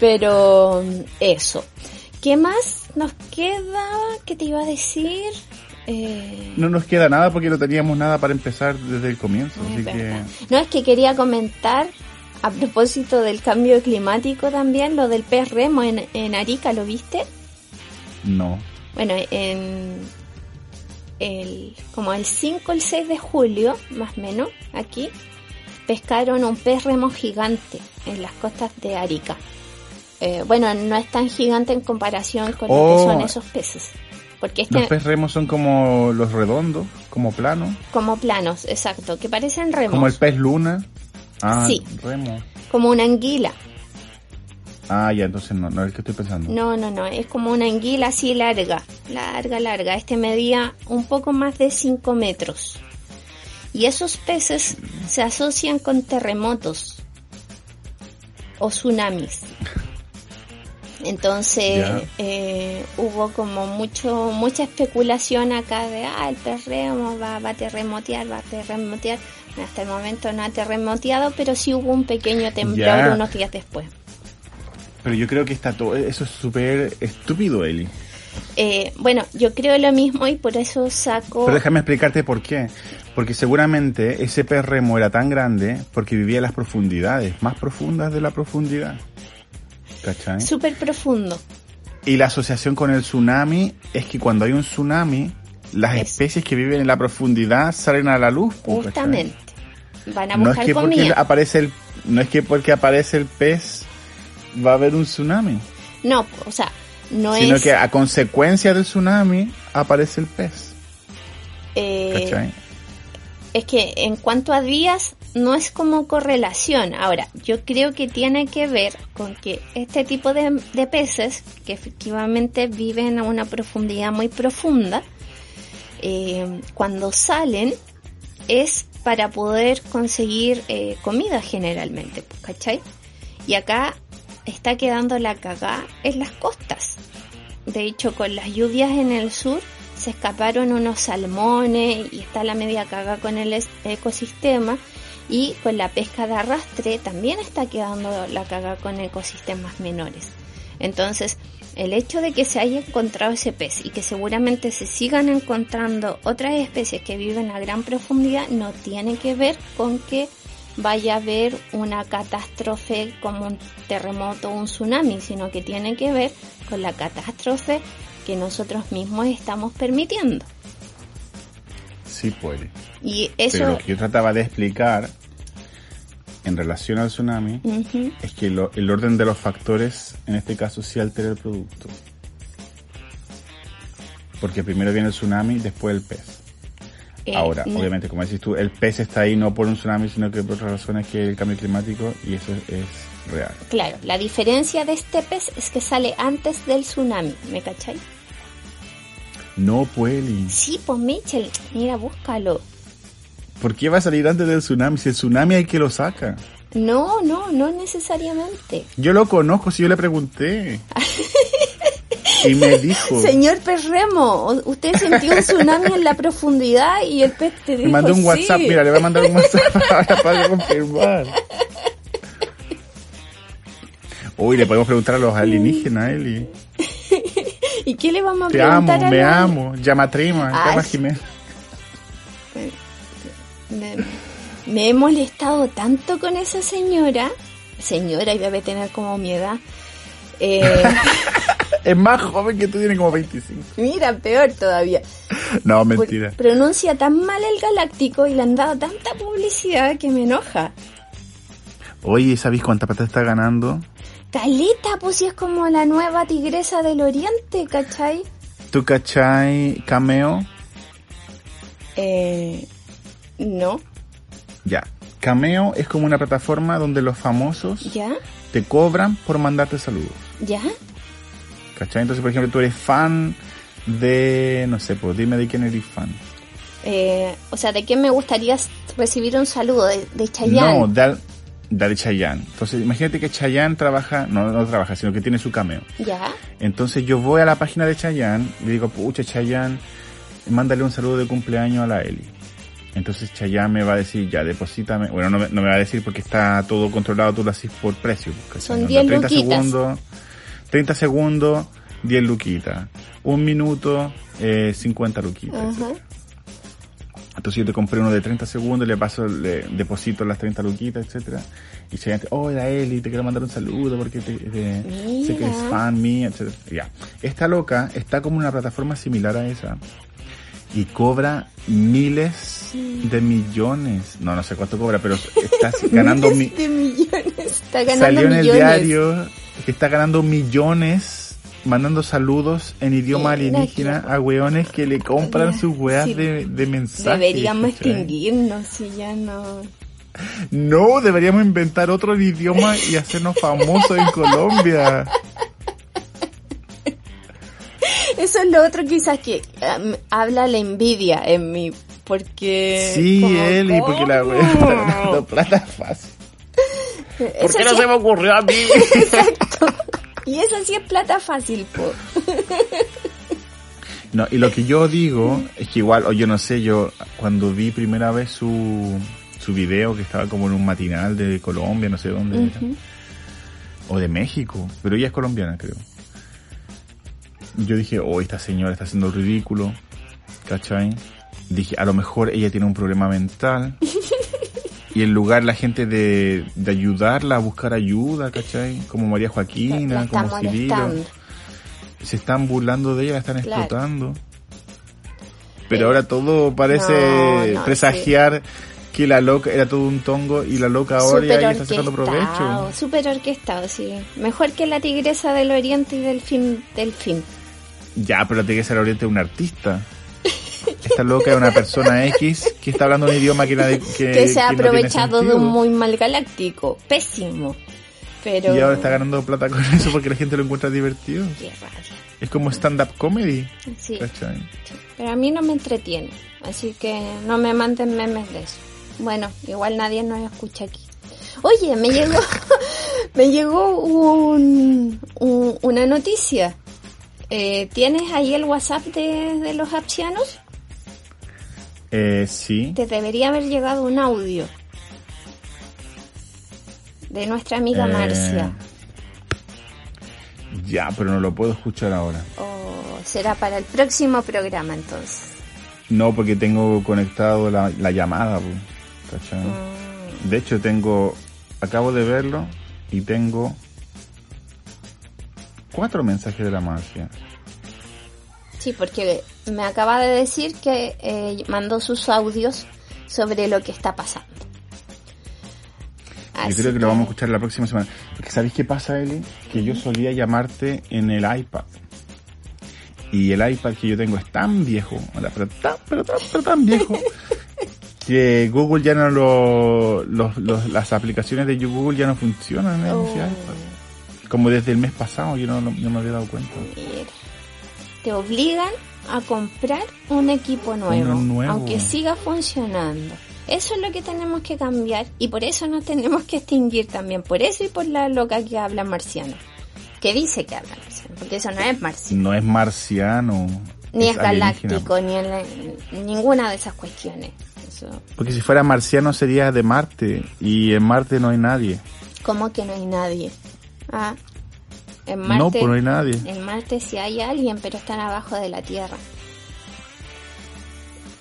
Pero eso. ¿Qué más nos queda? ¿Qué te iba a decir? Eh, No nos queda nada porque no teníamos nada para empezar desde el comienzo. es Así que verdad. No, es que quería comentar a propósito del cambio climático también, lo del pez remo en, en Arica, ¿lo viste? no. Bueno, en el, como el 5 o el 6 de julio, más o menos, aquí, pescaron un pez remo gigante en las costas de Arica. Eh, bueno, no es tan gigante en comparación con lo Oh. que son esos peces. Porque este, Los pez remos son como los redondos, como planos, como planos, exacto, que parecen remos, como el pez luna. Ah, Sí. remo. como una anguila. Ah, ya, entonces no, no es el que estoy pensando. No, no, no, es como una anguila así larga, larga, larga. Este medía un poco más de 5 metros. Y esos peces se asocian con terremotos o tsunamis. [LAUGHS] Entonces eh, hubo como mucho mucha especulación acá de, ah, el terremo va, va a terremotear, va a terremotear. Hasta el momento no ha terremoteado, pero sí hubo un pequeño temblor Ya. unos días después. Pero yo creo que está todo, eso es súper estúpido, Eli. Eh, bueno, yo creo lo mismo y por eso saco... Pero déjame explicarte por qué. Porque seguramente ese pez remo era tan grande porque vivía en las profundidades, más profundas de la profundidad. ¿Cachai? súper profundo. Y la asociación con el tsunami es que cuando hay un tsunami, las Es- especies que viven en la profundidad salen a la luz. Justamente. Van a No es buscar que porque comida. aparece el, no es que porque aparece el pez va a haber un tsunami, No, o sea, no sino es... que a consecuencia del tsunami aparece el pez. eh, ¿Cachai? es que en cuanto a días, no es como correlación. Ahora, yo creo que tiene que ver con que este tipo de, peces, que efectivamente viven a una profundidad muy profunda, eh, cuando salen es para poder conseguir eh, comida generalmente, pues, ¿cachai? Y acá está quedando la cagá en las costas. De hecho, con las lluvias en el sur se escaparon unos salmones y está la media caga con el ecosistema. Y con la pesca de arrastre también está quedando la caga con ecosistemas menores. Entonces, el hecho de que se haya encontrado ese pez y que seguramente se sigan encontrando otras especies que viven a gran profundidad no tiene que ver con que vaya a haber una catástrofe como un terremoto o un tsunami, sino que tiene que ver con la catástrofe que nosotros mismos estamos permitiendo. Sí puede. Y Pero lo que yo trataba de explicar en relación al tsunami es que lo- el orden de los factores en este caso sí altera el producto. Porque primero viene el tsunami, después el pez. Eh, Ahora, no- obviamente, como decís tú, el pez está ahí no por un tsunami, sino que por otras razones que el cambio climático y eso es, real. Claro, la diferencia de este pez es que sale antes del tsunami, ¿me cachai? No puede. Sí, pues Mitchell, mira, búscalo. ¿Por qué va a salir antes del tsunami? Si el tsunami hay que lo saca. No, no, no necesariamente. Yo lo conozco, si yo le pregunté. y me [LAUGHS] dijo. Señor pez remo, o- usted sintió un tsunami en la profundidad y el pez te Me dijo mandó un sí. WhatsApp, mira, le voy a mandar un WhatsApp [LAUGHS] [LAUGHS] ahora para confirmar. Uy, le podemos preguntar a los alienígenas, Eli. ¿Y qué le vamos a Te amo, preguntar a me amo. Llama Trima, Ay. llama Jiménez. Me, me he molestado tanto con esa señora. Señora, y debe tener como mi edad. Eh, [LAUGHS] Es más joven que tú, tiene como 25. mira, peor todavía. No, por- mentira. pronuncia tan mal el galáctico y le han dado tanta publicidad que me enoja. Oye, ¿sabéis cuánta plata está ganando? Caleta, pues si es como la nueva tigresa del oriente, ¿cachai? ¿Tú cachai Cameo? Eh, no, Ya. Cameo es como una plataforma donde los famosos ¿ya? te cobran por mandarte saludos. ¿Ya? ¿Cachai? Entonces, por ejemplo, tú eres fan de, no sé, pues dime de quién eres fan. Eh, o sea, ¿de quién me gustaría recibir un saludo? ¿De, de Chayanne? No, de, de Chayanne. Entonces, imagínate que Chayanne trabaja, no, no trabaja, sino que tiene su cameo. ¿Ya? Entonces yo voy a la página de Chayanne, le digo, pucha Chayanne, mándale un saludo de cumpleaños a la Eli. Entonces Chayanne me va a decir, ya, deposítame. Bueno, no me, no me va a decir porque está todo controlado, tú lo haces por precio. Son Onda, 10 30 luquitas. segundos, 30 segundos, 10 luquitas. Un minuto, eh, 50 luquitas. Ajá. Entonces yo te compré uno de 30 segundos, le paso, le deposito las 30 luquitas, etcétera. Y Chayanne, oh, la Eli, te quiero mandar un saludo porque te, te- sé que eres Mira. fan mía, etcétera. Ya. Esta loca está como una plataforma similar a esa y cobra miles de millones. No, no sé cuánto cobra, pero [LAUGHS] está ganando mi, Miles de millones. Está ganando salió en el diario que está ganando millones mandando saludos en idioma alienígena a weones que le compran sus weas Sí. de, de mensajes. Deberíamos extinguirnos si ya no. No, deberíamos inventar otro idioma y hacernos famosos en Colombia. [LAUGHS] Eso es lo otro quizás que um, habla la envidia en mí. Porque. Sí, como, Eli, porque la ¿cómo? wea está ganando [LAUGHS] plata fácil. Eso sí me ocurrió a mí? [LAUGHS] Y eso sí es plata fácil, po. [LAUGHS] No, y lo que yo digo es que igual, o yo no sé, yo cuando vi primera vez su, su video que estaba como en un matinal de Colombia, no sé dónde era, o de México, pero ella es colombiana creo. Yo dije, oh, esta señora está haciendo el ridículo, ¿cachai? Dije, a lo mejor ella tiene un problema mental. [LAUGHS] Y en lugar la gente de, de ayudarla a buscar ayuda, ¿cachai? Como María Joaquina, como Cirilo se están burlando de ella, la están Claro. explotando. Pero ahora todo parece No, no, presagiar que la loca era todo un tongo y la loca ahora ya, está sacando provecho. súper orquestado, sí. Mejor que la tigresa del oriente y del fin. Del fin. Ya, pero la Tigresa del Oriente es un artista. Esta loca es una persona X que está hablando un idioma que, nadie- que, Que se ha que no tiene aprovechado de un muy mal galáctico. Pésimo. Pero. Y ahora está ganando plata con eso porque la gente lo encuentra divertido. Qué rabia. Es como stand-up comedy. Sí. ¿cachai? Pero a mí no me entretiene, así que no me manden memes de eso. Bueno, igual nadie nos escucha aquí. Oye, me llegó, [LAUGHS] me llegó un, un- una noticia. Eh, ¿Tienes ahí el WhatsApp de, de los apsianos? Eh, sí. Te debería haber llegado un audio de nuestra amiga Eh, Marcia. Ya, pero no lo puedo escuchar ahora. O será para el próximo programa entonces. No, porque tengo conectado la, la llamada. Mm, De hecho, tengo, acabo de verlo y tengo cuatro mensajes de la Marcia. Sí, porque me acaba de decir que eh, mandó sus audios sobre lo que está pasando. Yo creo que lo vamos a escuchar la próxima semana. Porque ¿sabéis qué pasa, Eli? Que yo solía llamarte en el iPad. Y el iPad que yo tengo es tan viejo, pero tan, pero tan, pero tan viejo, [LAUGHS] que Google ya no lo, los- los- las aplicaciones de Google ya no funcionan en Oh, ese iPad. Como desde el mes pasado, yo no, no- no me había dado cuenta. mira. Te obligan a comprar un equipo nuevo, aunque siga funcionando. Eso es lo que tenemos que cambiar y por eso nos tenemos que extinguir también. Por eso y por la loca que habla marciano. Que dice que habla marciano, porque eso no es marciano. No es marciano. Ni es, galáctico, ni el- ninguna de esas cuestiones. Eso, Porque si fuera marciano sería de Marte y en Marte no hay nadie. ¿Cómo que no hay nadie? Ah, en no, Marte, pues no hay nadie. en Marte sí hay alguien, pero están abajo de la Tierra.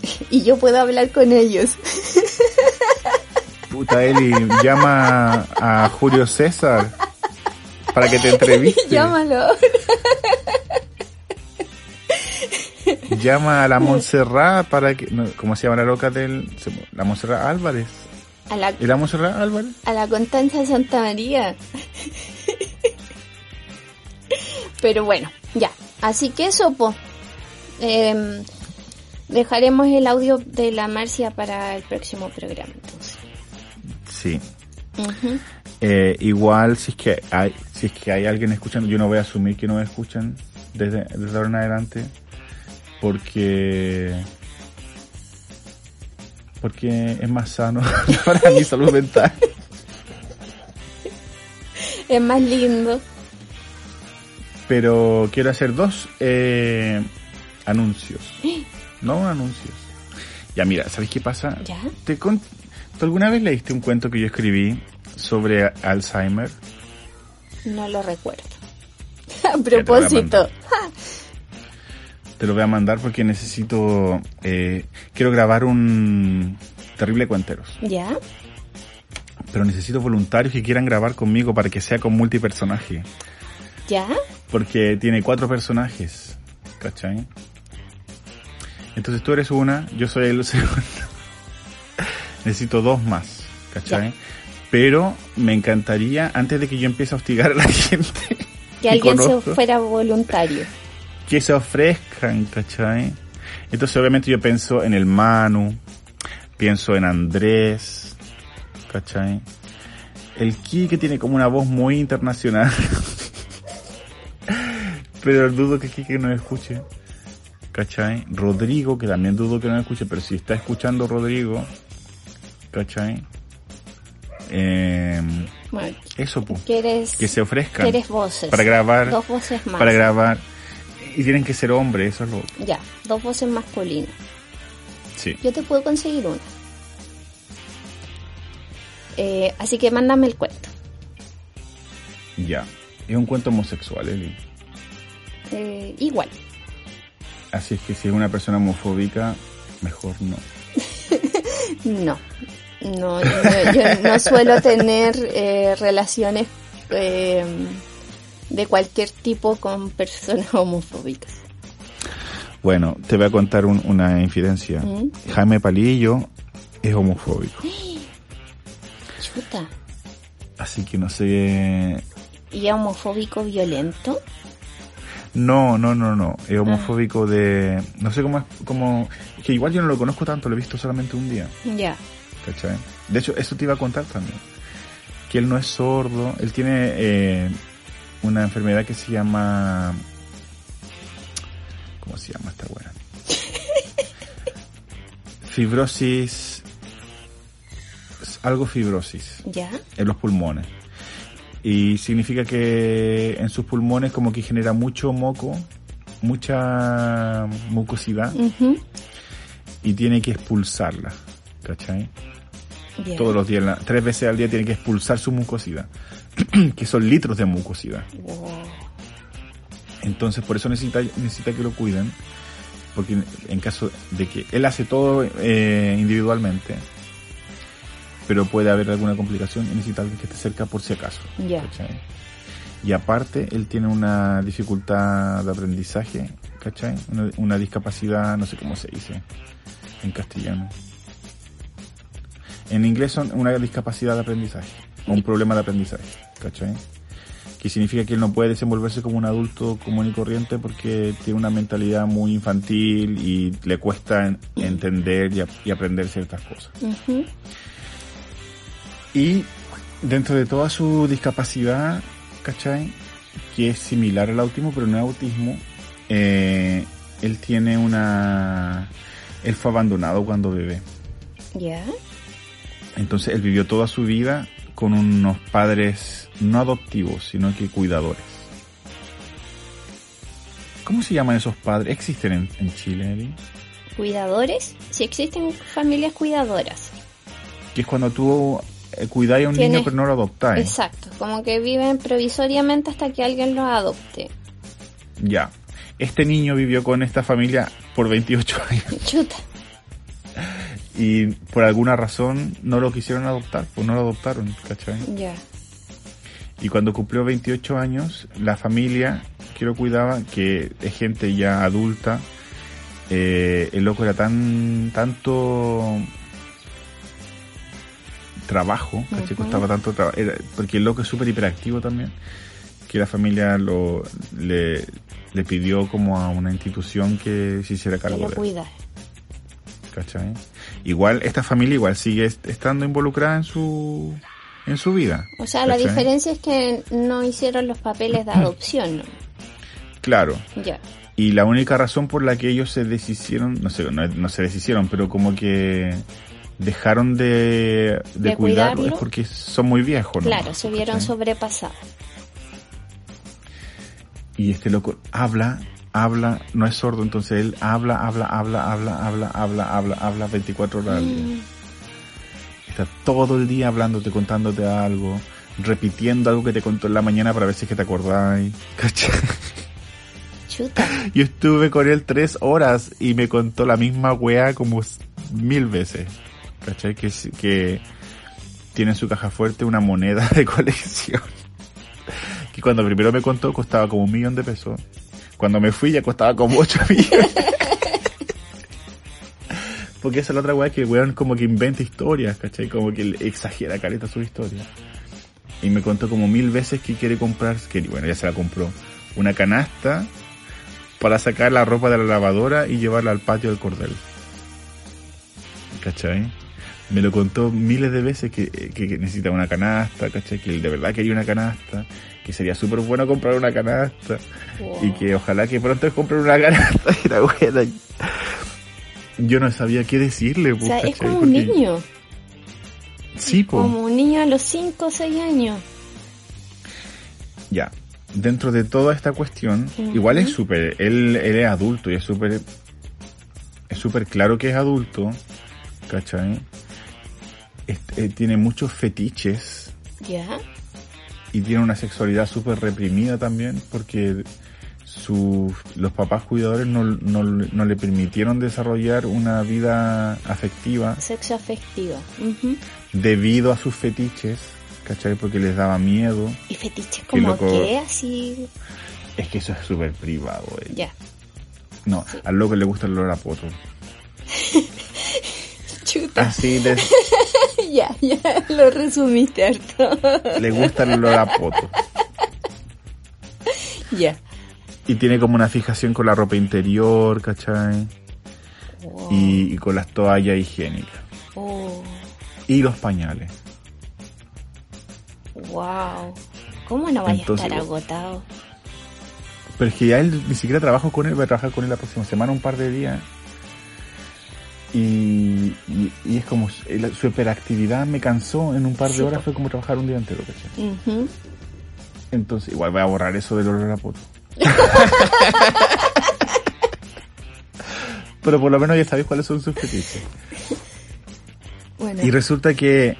[LAUGHS] y yo puedo hablar con ellos. Puta Eli, llama a Julio César para que te [LAUGHS] entreviste. Llámalo. [LAUGHS] llama a la Montserrat para que, no, ¿cómo se llama la loca del, la Montserrat Álvarez? A la, ¿Y la Montserrat Álvarez? a la Constanza Santa María. Pero bueno, ya. Así que eso, po. Em, dejaremos el audio de la Marcia para el próximo programa, entonces. Sí. Eh, igual si es que hay, si es que hay alguien escuchando, yo no voy a asumir que no escuchan desde, desde ahora en adelante, porque porque es más sano [LAUGHS] para mi salud mental. Es más lindo. Pero quiero hacer dos eh, anuncios. No anuncios. Ya mira, ¿sabes qué pasa? ¿Ya? ¿Te ¿Tú alguna vez leíste un cuento que yo escribí sobre Alzheimer? No lo recuerdo. [LAUGHS] A te voy a propósito. Te lo voy a mandar porque necesito... eh, quiero grabar un terrible cuenteros. ¿Ya? Pero necesito voluntarios que quieran grabar conmigo para que sea con multipersonaje. ¿Ya? Porque tiene cuatro personajes. ¿Cachai? Entonces tú eres una, yo soy el [LAUGHS] segundo. Necesito dos más. ¿Cachai? Ya. Pero me encantaría, antes de que yo empiece a hostigar a la [LAUGHS] gente, Que alguien se fuera voluntario. que se ofrezcan, ¿cachai? Entonces obviamente yo pienso en el Manu, pienso en Andrés, ¿cachai? El Ki que tiene como una voz muy internacional. [LAUGHS] pero dudo que Kike nos escuche. ¿Cachai? Rodrigo, que también dudo que nos escuche, pero si está escuchando Rodrigo, ¿cachai? Eh, Bueno, eso, pues. ¿quieres, Que se ofrezcan. ¿quieres voces? Para grabar. Dos voces más. Para grabar. Y tienen que ser hombres, eso es lo... Ya, dos voces masculinas. Sí. Yo te puedo conseguir una. Eh, así que mándame el cuento. Ya. Es un cuento homosexual, Eli. Eh, igual. Así es que si es una persona homofóbica, mejor no. [LAUGHS] No. No, yo, yo no suelo tener eh, relaciones eh, de cualquier tipo con personas [LAUGHS] homofóbicas. Bueno, te voy a contar un- una infidencia. ¿Mm? Jaime Palillo es homofóbico. [GASPS] Chuta. Así que no sé... ¿Y es homofóbico violento? No, no, no, no. Es homofóbico de... No sé cómo es... Cómo... Que igual yo no lo conozco tanto, lo he visto solamente un día. Ya. ¿Cachai? De hecho, eso te iba a contar también. Que él no es sordo, él tiene eh, una enfermedad que se llama... ¿Cómo se llama esta weá? [LAUGHS] fibrosis... Algo fibrosis ¿Ya? en los pulmones. Y significa que en sus pulmones como que genera mucho moco, mucha mucosidad Ujú. y tiene que expulsarla. ¿Cachai? Todos los días, tres veces al día tiene que expulsar su mucosidad, [CLEARS THROAT] que son litros de mucosidad. Wow. Entonces por eso necesita, necesita que lo cuiden, porque en, en caso de que él hace todo eh, individualmente, pero puede haber alguna complicación y necesita alguien que esté cerca por si acaso. Ya. ¿cachai? Y aparte, él tiene una dificultad de aprendizaje, ¿cachai? Una, una discapacidad, no sé cómo se dice en castellano. En inglés son una discapacidad de aprendizaje, o un problema de aprendizaje, ¿cachai? Que significa que él no puede desenvolverse como un adulto común y corriente porque tiene una mentalidad muy infantil y le cuesta en- entender y, y aprender ciertas cosas. Ujú. Y dentro de toda su discapacidad, ¿cachai? Que es similar al autismo, pero no es autismo, eh, él tiene una... Él fue abandonado cuando bebé. Ya. Entonces él vivió toda su vida con unos padres no adoptivos, sino que cuidadores. ¿Cómo se llaman esos padres? ¿Existen en, en Chile, Eli? Cuidadores. Si existen familias cuidadoras. Que es cuando tú cuidáis a un niño pero no lo adoptáis. Exacto. Como que viven provisoriamente hasta que alguien los adopte. Ya. Este niño vivió con esta familia por 28 [LAUGHS] años Chuta. y por alguna razón no lo quisieron adoptar, pues no lo adoptaron, ¿cachai? Ya. Y cuando cumplió 28 años, la familia que lo cuidaba, que es gente ya adulta, eh, el loco era tan, tanto trabajo, ¿cachai? Ujú. Costaba tanto trabajo, porque el loco es súper hiperactivo también, que la familia lo, le, le pidió como a una institución que se hiciera Que cargo lo de él. ¿cachai? Igual, esta familia igual sigue est- estando involucrada en su, en su vida. O sea, la diferencia es que no hicieron los papeles de adopción, ¿no? Claro. Ya. Y la única razón por la que ellos se deshicieron, no sé, no, no se deshicieron, pero como que dejaron de, de, De cuidarlo cuidarlo. es porque son muy viejos. Claro, se vieron sobrepasados. Y este loco habla, habla, no es sordo, entonces él habla, habla, habla, habla, habla, habla, habla, habla 24 horas al día. Mm, Está todo el día hablándote, contándote algo, repitiendo algo que te contó en la mañana para ver si es que te acordáis. ¿Cachai? Chuta. [LAUGHS] Yo estuve con él tres horas y me contó la misma wea como mil veces. ¿Cachai? Que, tiene en su caja fuerte una moneda de [LAUGHS] colección. Que cuando primero me contó costaba como un millón de pesos. Cuando me fui ya costaba como ocho [LAUGHS] millones. Porque esa es la otra wea que weón como que inventa historias, ¿cachai? Como que exagera careta su historia. Y me contó como mil veces que quiere comprar, que bueno, ya se la compró, una canasta para sacar la ropa de la lavadora y llevarla al patio del cordel. ¿Cachai? Me lo contó miles de veces que, que, que necesita una canasta, ¿cachai? Que de verdad quería una canasta, que sería súper bueno comprar una canasta Wow. y que ojalá que pronto compre una canasta [LAUGHS] y la buena. Yo no sabía qué decirle, O pues, sea, es como un niño. Sí, pues. Como un niño a los 5 o 6 años. Ya, dentro de toda esta cuestión, igual es súper, él, él es adulto y es súper, es súper claro que es adulto, ¿cachai? Eh, tiene muchos fetiches Ya. y tiene una sexualidad súper reprimida también porque sus, los papás cuidadores no, no, no le permitieron desarrollar una vida afectiva Sexo afectivo. Ujú. debido a sus fetiches, ¿cachai? Porque les daba miedo. Y fetiches como que así. Es que eso es súper privado, eh. Ya. No, al loco le gusta el olor a poto. [LAUGHS] Chuta. Así de, [LAUGHS] [LAUGHS] ya, ya. Lo resumiste harto. le gusta el olor a poto. ya. Y tiene como una fijación con la ropa interior, ¿cachai? Wow. Y, y con las toallas higiénicas. Oh, Y los pañales. wow. ¿Cómo no vaya Entonces, a estar agotado? Pero es que ya él ni siquiera trabajo con él, voy a trabajar con él la próxima semana, un par de días. Y, y, y es como su hiperactividad me cansó en un par de Sí, horas, fue como trabajar un día entero, ¿cachai? Entonces, igual voy a borrar eso del olor a poto. [LAUGHS] Pero por lo menos ya sabéis cuáles son sus fetiches. Bueno. Y resulta que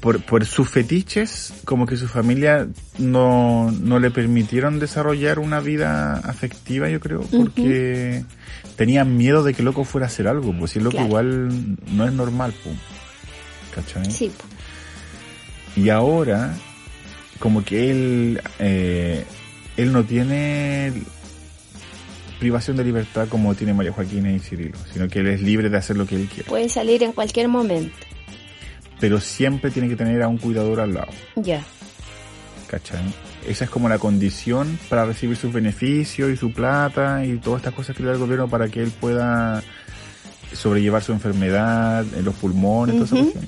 por, por sus fetiches, como que su familia no, no le permitieron desarrollar una vida afectiva, yo creo, porque tenían miedo de que el loco fuera a hacer algo, pues si el loco Claro. igual no es normal, pues. ¿Cachai? Sí, po. Y ahora, como que él, eh, él no tiene privación de libertad como tiene María Joaquina y Cirilo, sino que él es libre de hacer lo que él quiera. puede salir en cualquier momento. Pero siempre tiene que tener a un cuidador al lado, Ya. ¿cachai? Esa es como la condición para recibir sus beneficios y su plata y todas estas cosas que le da el gobierno para que él pueda sobrellevar su enfermedad, en los pulmones, toda esa cuestión.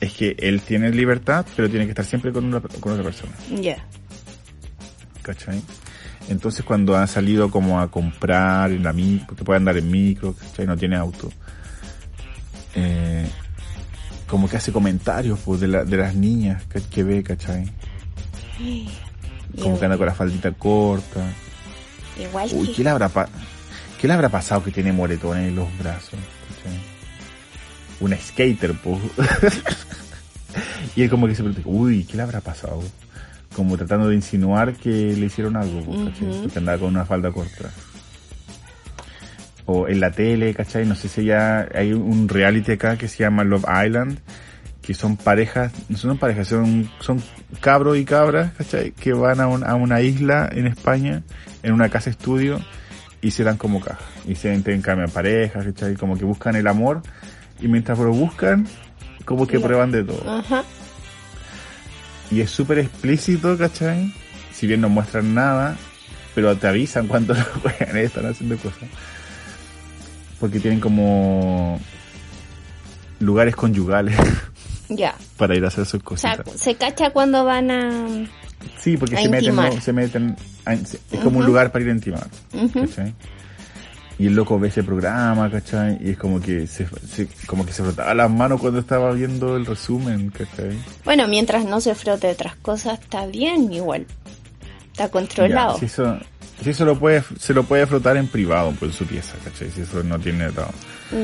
Es que él tiene libertad, pero tiene que estar siempre con, una, con otra persona. Ya. ¿cachai? Entonces cuando ha salido como a comprar en la micro, porque puede andar en micro, ¿cachai? No tiene auto. Eh, como que hace comentarios pues, de, la- de las niñas que, que ve, ¿cachai? Como que anda con la faldita corta. Igual Uy, que- ¿qué le habrá, pa- ¿qué le habrá pasado que tiene moretones en los brazos? Una skater, pues. [LAUGHS] y él como que se pregunta, uy, ¿qué le habrá pasado? Como tratando de insinuar que le hicieron algo. Ujú. Porque andaba con una falda corta. O en la tele, ¿cachai? No sé si ya hay un reality acá que se llama Love Island, que son parejas, no son parejas, son, son cabros y cabras, ¿cachai? Que van a, un- a una isla en España, en una casa estudio, y se dan como caja. Y se intercambian parejas, ¿cachai? Como que buscan el amor y mientras lo buscan, como que prueban de todo. Ajá. Y es súper explícito, ¿cachai? Si bien no muestran nada, pero te avisan cuando [LAUGHS] los juegan están haciendo cosas. Porque tienen como lugares conyugales [LAUGHS] Ya. para ir a hacer sus O sea, cositas. se cacha cuando van a... Sí, porque a se meten, se meten, a- es como un lugar para ir a intimar. Y el loco ve ese programa, ¿cachai? Y es como que se, se- como que se frotaba las manos cuando estaba viendo el resumen, ¿cachai? Bueno, mientras no se frote otras cosas, está bien igual. Está controlado. Ya, si eso, si eso lo puede, se lo puede frotar en privado, pues en su pieza, ¿cachai? Si eso no tiene atado.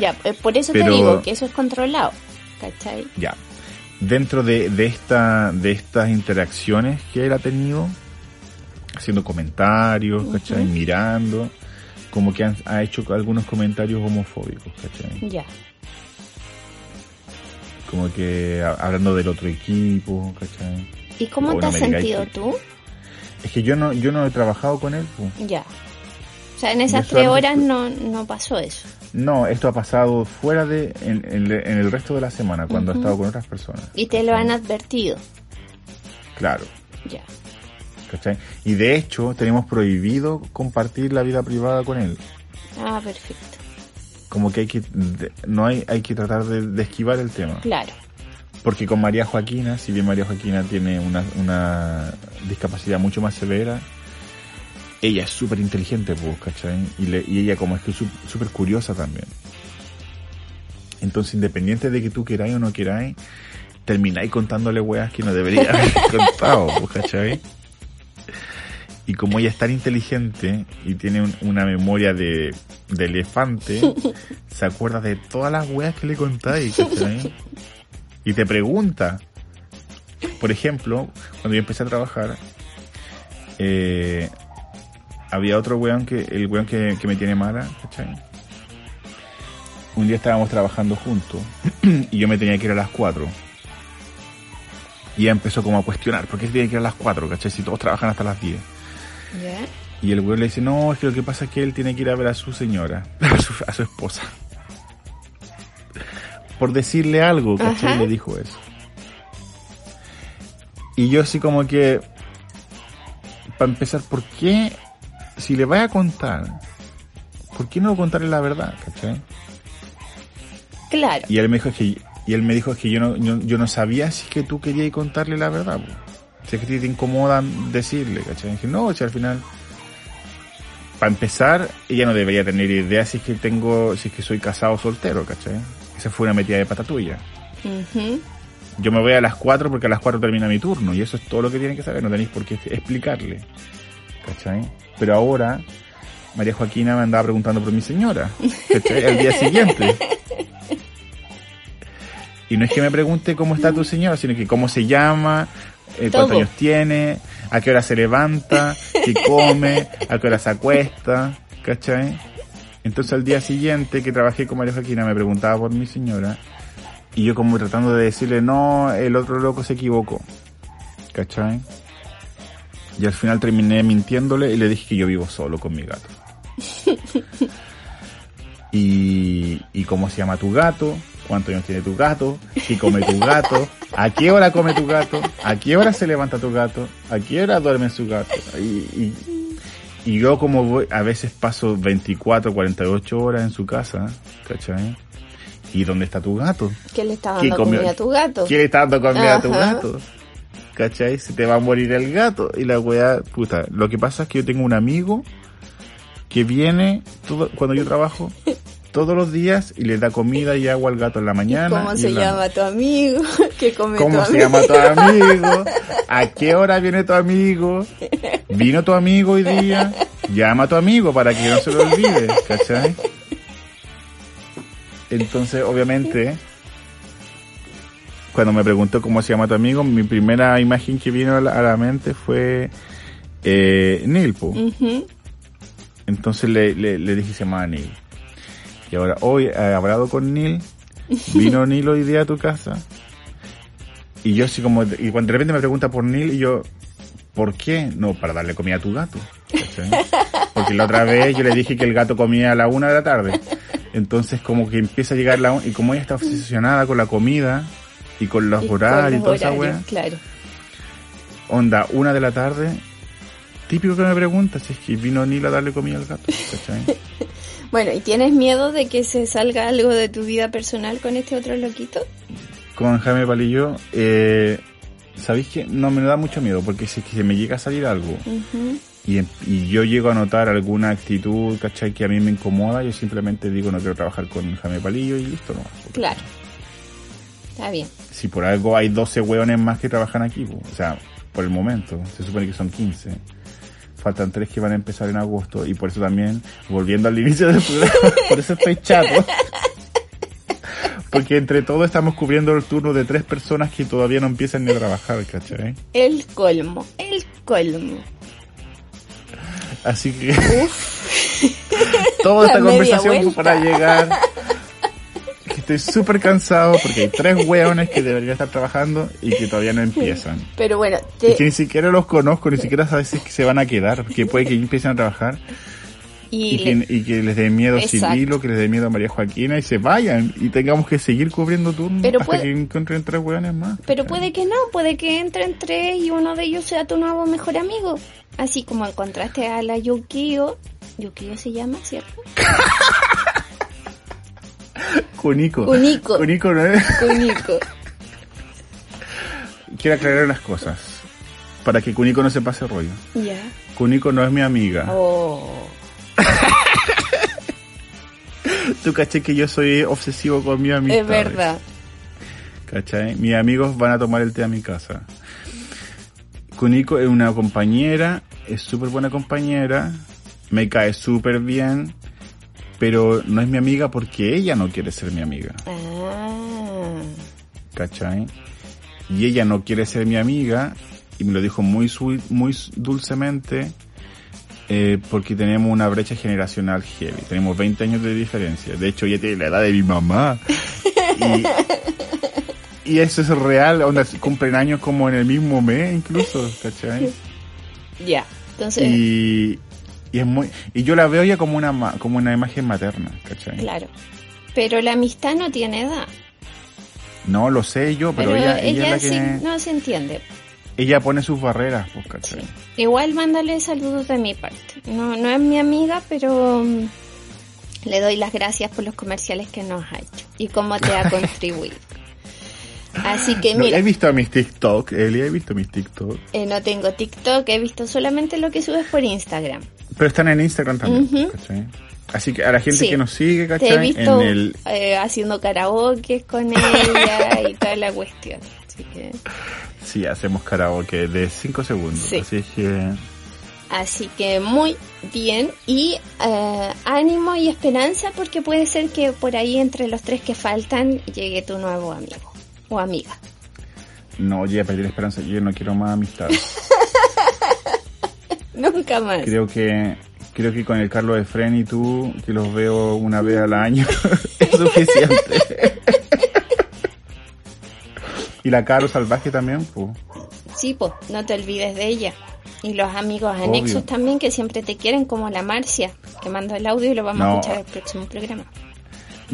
Ya, eh, por eso te digo que eso es controlado. ¿Cachai? Ya. Dentro de, de esta, de estas interacciones que él ha tenido, haciendo comentarios, ¿cachai? Mirando, como que han- ha hecho algunos comentarios homofóbicos, ¿cachai? Ya. Como que ha- hablando del otro equipo, ¿cachai? ¿Y cómo te has sentido tú? Es que yo no, yo no he trabajado con él, pues. Ya. O sea, en esas tres horas no, no pasó eso. No, esto ha pasado fuera de, en, en- en el resto de la semana, cuando Ujú. he estado con otras personas. Y te lo han advertido. Claro, Ya. ¿cachai? Y de hecho, tenemos prohibido compartir la vida privada con él. Ah, perfecto. Como que hay que, no hay, hay que tratar de, de esquivar el tema. Claro. Porque con María Joaquina, si bien María Joaquina tiene una, una discapacidad mucho más severa, ella es súper inteligente, pues, ¿cachai? Y, le- y ella como es que es sú- súper curiosa también. Entonces, independiente de que tú queráis o no queráis, termináis contándole weas que no debería haber [LAUGHS] contado, pues, ¿cachai? Y como ella es tan inteligente y tiene un- una memoria de, de elefante, [LAUGHS] se acuerda de todas las weas que le contáis, ¿cachai? Y te pregunta. Por ejemplo, cuando yo empecé a trabajar, eh, había otro weón que, el weón que, que me tiene mala, ¿cachai? Un día estábamos trabajando juntos [CLEARS THROAT] y yo me tenía que ir a las 4. Y ella empezó como a cuestionar, ¿por qué se tiene que ir a las 4, cachai? Si todos trabajan hasta las 10. Ya. Y el weón le dice, no, es que lo que pasa es que él tiene que ir a ver a su señora, [LAUGHS] a su, a su esposa. Por decirle algo, ¿cachai? Ajá. Le dijo eso. Y yo así como que, para empezar, ¿por qué, si le vaya a contar, ¿por qué no contarle la verdad, cachai? Claro. Y él me dijo que, y él me dijo que yo no, yo, yo no sabía si es que tú querías contarle la verdad, si es que te incomoda decirle, ¿cachai? Y dije, no, si al final, para empezar, ella no debería tener idea si es que tengo, si es que soy casado o soltero, ¿cachai? Esa fue una metida de pata tuya. Yo me voy a las 4 porque a las 4 termina mi turno y eso es todo lo que tienen que saber, no tenéis por qué explicarle. ¿Cachai? Pero ahora María Joaquina me andaba preguntando por mi señora, ¿cachai? Al día siguiente. [LAUGHS] Y no es que me pregunte cómo está tu señora, sino que cómo se llama, eh, cuántos años tiene, a qué hora se levanta, qué come, a qué hora se acuesta, ¿cachai? Entonces al día siguiente que trabajé con María Joaquina me preguntaba por mi señora y yo como tratando de decirle, no, el otro loco se equivocó, ¿cachai? Y al final terminé mintiéndole y le dije que yo vivo solo con mi gato. [LAUGHS] y, y cómo se llama tu gato, cuántos años tiene tu gato, qué come tu gato, a qué hora come tu gato, a qué hora se levanta tu gato, a qué hora duerme su gato. Y, y, y yo como voy, a veces paso 24, 48 horas en su casa, ¿cachai? ¿Y dónde está tu gato? ¿Qué le está ¿Qué dando comida a tu gato? ¿Quién está dando comida a tu gato? ¿Cachai? Se te va a morir el gato. Y la weá, puta. Lo que pasa es que yo tengo un amigo que viene todo, cuando yo trabajo todos los días y le da comida y agua al gato en la mañana. ¿Cómo se llama tu amigo? [LAUGHS] ¿Qué come tu ¿Cómo se amigo? llama tu [LAUGHS] amigo? ¿A qué hora viene tu amigo? ¿Vino tu amigo hoy día? Llama a tu amigo para que no se lo olvide, ¿cachai? Entonces, obviamente, cuando me preguntó cómo se llama tu amigo, mi primera imagen que vino a la, a la mente fue eh, Neil, po. Entonces le, le, le dije se llamaba Neil. Y ahora, hoy he hablado con Neil, [LAUGHS] vino Neil hoy día a tu casa. Y yo así como, y cuando de repente me pregunta por Neil, y yo, ¿por qué? No, para darle comida a tu gato. Porque la otra vez yo le dije que el gato comía a la una de la tarde. Entonces como que empieza a llegar la y como ella está obsesionada con la comida y con los Y con y toda esa wea, Claro. onda, una de la tarde, típico que me pregunta si es que vino Nila a darle comida al gato, ¿cachai? [LAUGHS] Bueno, ¿y tienes miedo de que se salga algo de tu vida personal con este otro loquito? Con Jaime Palillo, eh, ¿sabéis que no me da mucho miedo? Porque si es que se me llega a salir algo y, em- y yo llego a notar alguna actitud, ¿cachai? Que a mí me incomoda, yo simplemente digo no quiero trabajar con Jaime Palillo y listo, ¿no? Claro. Está bien. Si por algo hay 12 hueones más que trabajan aquí, po. o sea, por el momento, se supone que son 15. Faltan tres que van a empezar en agosto y por eso también, volviendo al inicio del programa, [LAUGHS] por eso estoy chato. [LAUGHS] Porque entre todos estamos cubriendo el turno de tres personas que todavía no empiezan ni a trabajar, ¿cachai? El colmo, el colmo. Así que [LAUGHS] toda esta La conversación vuelta. para llegar. Estoy súper cansado porque hay tres hueones que deberían estar trabajando y que todavía no empiezan. Pero bueno, Y te- que ni siquiera los conozco, ni siquiera sabes si es que se van a quedar, que puede que empiecen a trabajar y y, le- que, y que les dé miedo Exacto. Cirilo, que les dé miedo a María Joaquina y se vayan y tengamos que seguir cubriendo turnos Pero hasta puede- que encuentren tres hueones más. pero puede que no, puede que entren tres y uno de ellos sea tu nuevo mejor amigo. Así como encontraste a la Yukio. Yukio se llama, ¿cierto? [LAUGHS] Kunico. Kunico. Kunico no es- Kuniko. [LAUGHS] Quiero aclarar las cosas. Para que Kunico no se pase rollo. Ya. Kunico no es mi amiga. Oh. [LAUGHS] Tú caché que yo soy obsesivo con mi amistad. Es verdad. ¿Cachai? Mis amigos van a tomar el té a mi casa. Kuniko es una compañera, es súper buena compañera, me cae súper bien, pero no es mi amiga porque ella no quiere ser mi amiga. Ah. ¿Cachai? Y ella no quiere ser mi amiga y me lo dijo muy, muy dulcemente eh, porque tenemos una brecha generacional heavy. Tenemos 20 años de diferencia. De hecho, ella tiene la edad de mi mamá. [LAUGHS] Y, y eso es real. Onda, cumplen años como en el mismo mes incluso, ¿cachai? Ya. Entonces, Y, y es muy... Y yo la veo ya como una, como una imagen materna, ¿cachai? claro. Pero la amistad no tiene edad. No, lo sé yo, pero, Pero, ella, ella, ella, es sí, la que... no se entiende. Ella pone sus barreras, pues, Sí. ¿cachai? Igual mándale saludos de mi parte. No, no es mi amiga, pero mm, le doy las gracias por los comerciales que nos ha hecho y cómo te ha [LAUGHS] contribuido. Así que No, mira, he visto mis TikTok, Eli, he visto mis TikTok. eh, no tengo TikTok, he visto solamente lo que subes por Instagram. Pero están en Instagram también, Ujú. ¿cachai? Así que a la gente Sí. que nos sigue, Te he ¿cachai? visto En el... eh, haciendo karaoke con ella y toda la cuestión. Así que, Sí, hacemos karaoke de 5 segundos. Sí. Así que... así que muy bien y eh, ánimo y esperanza porque puede ser que por ahí entre los tres que faltan llegue tu nuevo amigo o amiga. No, ya perdí la esperanza. Yo no quiero más amistad. [LAUGHS] Nunca más. creo que... Creo que con el Carlos de Fren y tú, que los veo una vez al año, [LAUGHS] es suficiente. y la Caro Salvaje también, pues. Sí, pues, no te olvides de ella. Y los amigos Obvio. anexos también que siempre te quieren, como la Marcia, que mandó el audio y lo vamos a escuchar el próximo programa.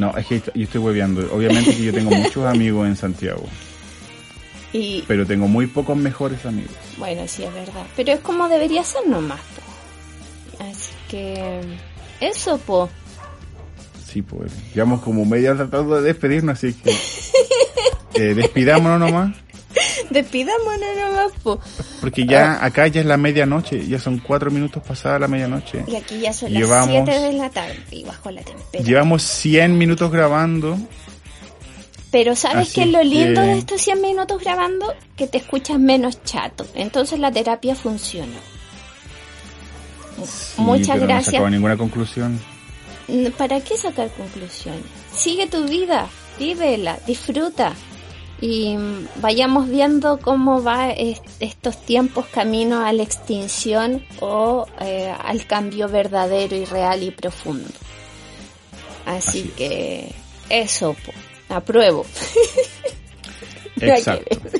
No, es que yo estoy hueveando. Obviamente que yo tengo [LAUGHS] muchos amigos en Santiago, Y pero tengo muy pocos mejores amigos. bueno, sí es verdad. Pero es como debería ser nomás, po. Así que eso, po. Sí, pues. Llevamos como media hora tratando de despedirnos, así que. [LAUGHS] eh, despidámonos nomás. Despidámonos nomás, po. Porque ya acá ya es la medianoche, ya son cuatro minutos pasada la medianoche. Y aquí ya son Llevamos- las 7 de la tarde y bajo la temperatura. Llevamos 100 minutos grabando. Pero ¿sabes qué es lo lindo que- de estos 100 minutos grabando? Que te escuchas menos chato. Entonces la terapia funciona. Sí, Muchas pero No gracias. sacado ninguna conclusión. ¿Para qué sacar conclusiones? Sigue tu vida, vívela, disfruta. Y vayamos viendo cómo va es- estos tiempos camino a la extinción o eh, al cambio verdadero y real y profundo. Así, Así es. que eso, apruebo. [LAUGHS] Exacto. [LAUGHS]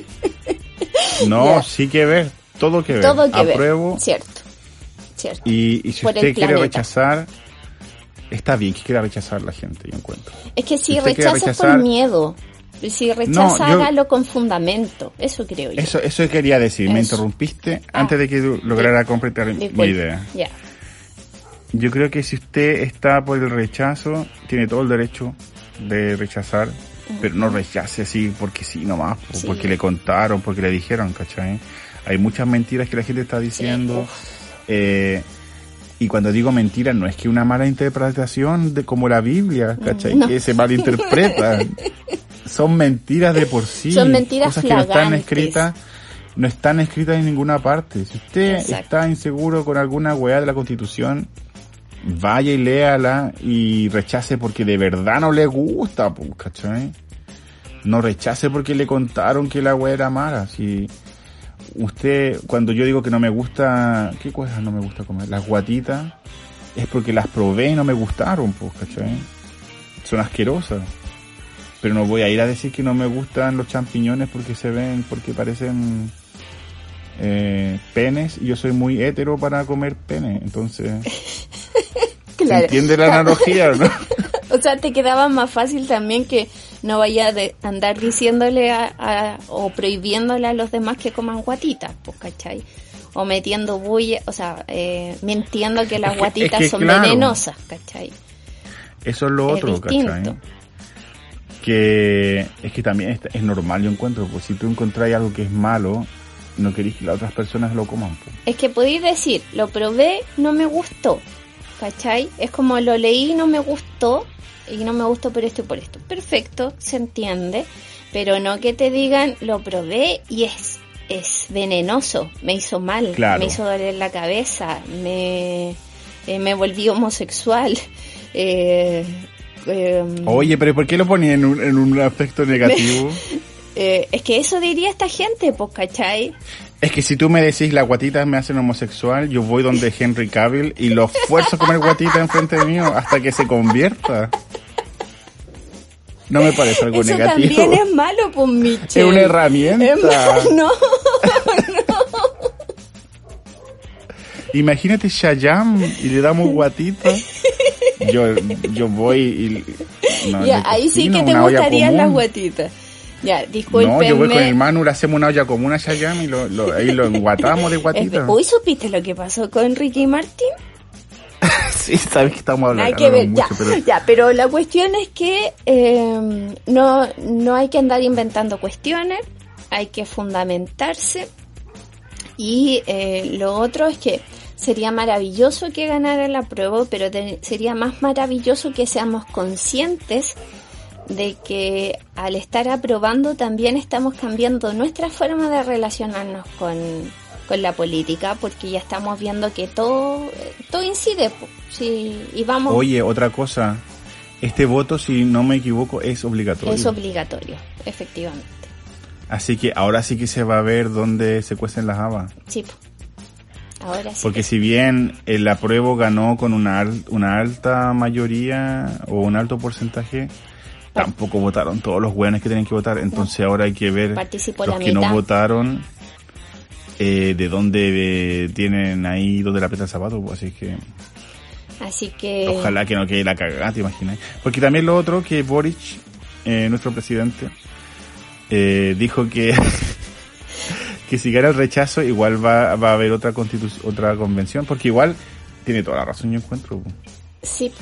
No, sí que ver, todo que ver. Todo que Apruebo ver, cierto. cierto. Y, y si Por usted quiere planeta. rechazar, está bien que quiera rechazar la gente, yo encuentro. Es que si Si rechaza rechazar- por miedo. Si rechaza, yo- hágalo con fundamento. Eso creo yo. Eso, eso quería decir, me interrumpiste Ah. antes de que lograra completar mi idea. Yo creo que si usted está por el rechazo, tiene todo el derecho de rechazar, pero no rechace así porque sí nomás, Sí. porque le contaron, porque le dijeron, ¿cachai? Hay muchas mentiras que la gente está diciendo. eh, y cuando digo mentiras, no es que una mala interpretación de como la Biblia, ¿cachai? No. Que se malinterpreta. [LAUGHS] Son mentiras de por sí. Son mentiras Cosas que no están escritas no están escritas en ninguna parte. Si usted Exacto. está inseguro con alguna weá de la constitución, vaya y léala y rechace porque de verdad no le gusta, pues, ¿cachai? No rechace porque le contaron que la weá era mala. Si usted, cuando yo digo que no me gusta, ¿qué cosas no me gusta comer? Las guatitas, es porque las probé y no me gustaron, pues, ¿cachai? Son asquerosas. Pero no voy a ir a decir que no me gustan los champiñones porque se ven, porque parecen eh, penes y yo soy muy hetero para comer pene. Entonces, [LAUGHS] ¿se Claro. entiende la analogía, no? [LAUGHS] O sea, te quedaba más fácil también que no vaya de andar diciéndole a, a- o prohibiéndole a los demás que coman guatitas, pues, ¿cachai? O metiendo bulla, o sea, eh, mintiendo que las Es que- guatitas es que son claro. venenosas, ¿cachai? Eso es lo Es otro, distinto. ¿cachai? Que es que también es, es normal, yo encuentro, pues si tú encontráis algo que es malo, no queréis que las otras personas lo coman. pues. Es que podéis decir, lo probé, no me gustó, ¿cachai? Es como lo leí, no me gustó, y no me gustó por esto y por esto. Perfecto, se entiende, pero no que te digan, lo probé y es, es venenoso, me hizo mal, Claro. me hizo doler la cabeza, me, eh, me volví homosexual. [LAUGHS] Eh, em, Oye, pero ¿por qué lo ponía en un, en un aspecto negativo? [LAUGHS] eh, es que eso diría esta gente, pues, ¿cachai? es que si tú me decís las guatitas me hacen homosexual, yo voy donde [LAUGHS] Henry Cavill y lo esfuerzo a comer guatita enfrente mío hasta que se convierta. No me parece algo Eso negativo. también es malo, pues, Michelle. Es una herramienta. Es malo, [LAUGHS] no. Imagínate Shayam y le damos guatita. Yo, yo voy y... no, Ya, de ahí sí que te gustarían las guatitas. Ya, discúlpenme. No, yo voy con el Manu, le hacemos una olla común a Shayam y lo, lo- ahí lo enguatamos de guatita. Hoy supiste lo que pasó con Ricky Martin. [LAUGHS] Sí, sabes que estamos hablando. hay que ver, mucho, ya, pero- ya, pero la cuestión es que eh, no, no hay que andar inventando cuestiones, hay que fundamentarse y eh, lo otro es que sería maravilloso que ganara la prueba, pero te- sería más maravilloso que seamos conscientes de que al estar aprobando también estamos cambiando nuestra forma de relacionarnos con, con la política, porque ya estamos viendo que todo, todo incide, sí, y vamos, Oye, otra cosa. Este voto, si no me equivoco, es obligatorio. es obligatorio, efectivamente. Así que ahora sí que se va a ver dónde se cuecen las habas. Sí. Ahora sí. Porque si bien el apruebo ganó con una, una alta mayoría o un alto porcentaje, tampoco votaron todos los buenos que tenían que votar. Entonces ahora hay que ver Participó los que no votaron, eh, de dónde eh, tienen ahí, dónde la aprieta el zapato. pues, Así que Así que ojalá que no quede la cagada, te imaginas. Porque también lo otro, que Boric, eh, nuestro presidente, eh, dijo que [LAUGHS] que si gana el rechazo igual va, va a haber otra otra convención, porque igual tiene toda la razón yo encuentro. sí, po.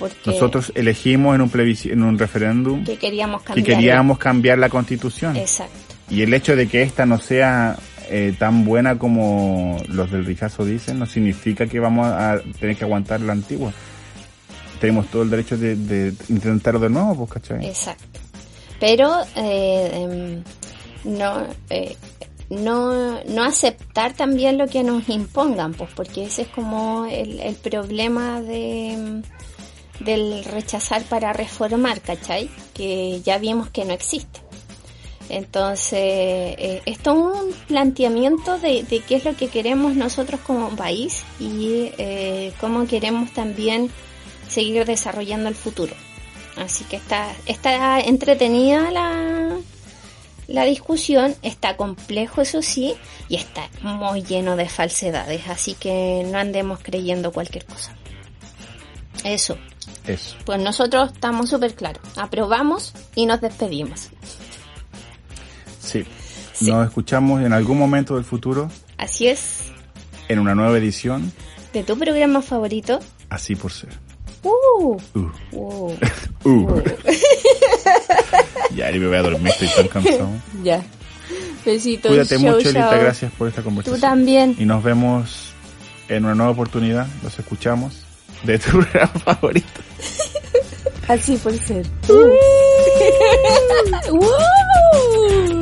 porque Nosotros elegimos en un en un referéndum que queríamos que cambiar. queríamos cambiar la constitución. Exacto. Y el hecho de que esta no sea eh, tan buena como los del rechazo dicen, no significa que vamos a tener que aguantar la antigua. Tenemos todo el derecho de, de intentarlo de nuevo, pues, ¿cachai? Exacto. Pero eh, em, no, eh, no, no aceptar también lo que nos impongan, pues porque ese es como el, el problema de, del rechazar para reformar, ¿cachai? Que ya vimos que no existe. Entonces, eh, esto es un planteamiento de, de qué es lo que queremos nosotros como país y eh, cómo queremos también seguir desarrollando el futuro. Así que está, está entretenida la, la discusión, está complejo eso sí, y está muy lleno de falsedades, así que no andemos creyendo cualquier cosa. Eso. Eso. Pues nosotros estamos súper claros, aprobamos y nos despedimos. Sí. Nos escuchamos en algún momento del futuro Así es, en una nueva edición, de tu programa favorito. así por ser. Uh, Uh, uh, ya, y me voy a dormir, estoy tan cansado. [LAUGHS] ya. Besitos. Cuídate mucho, Elita, gracias por esta Tú conversación. también. Y nos vemos en una nueva oportunidad, los escuchamos de tu [LAUGHS] programa favorito. Así por ser. Uh. [LAUGHS] Uh.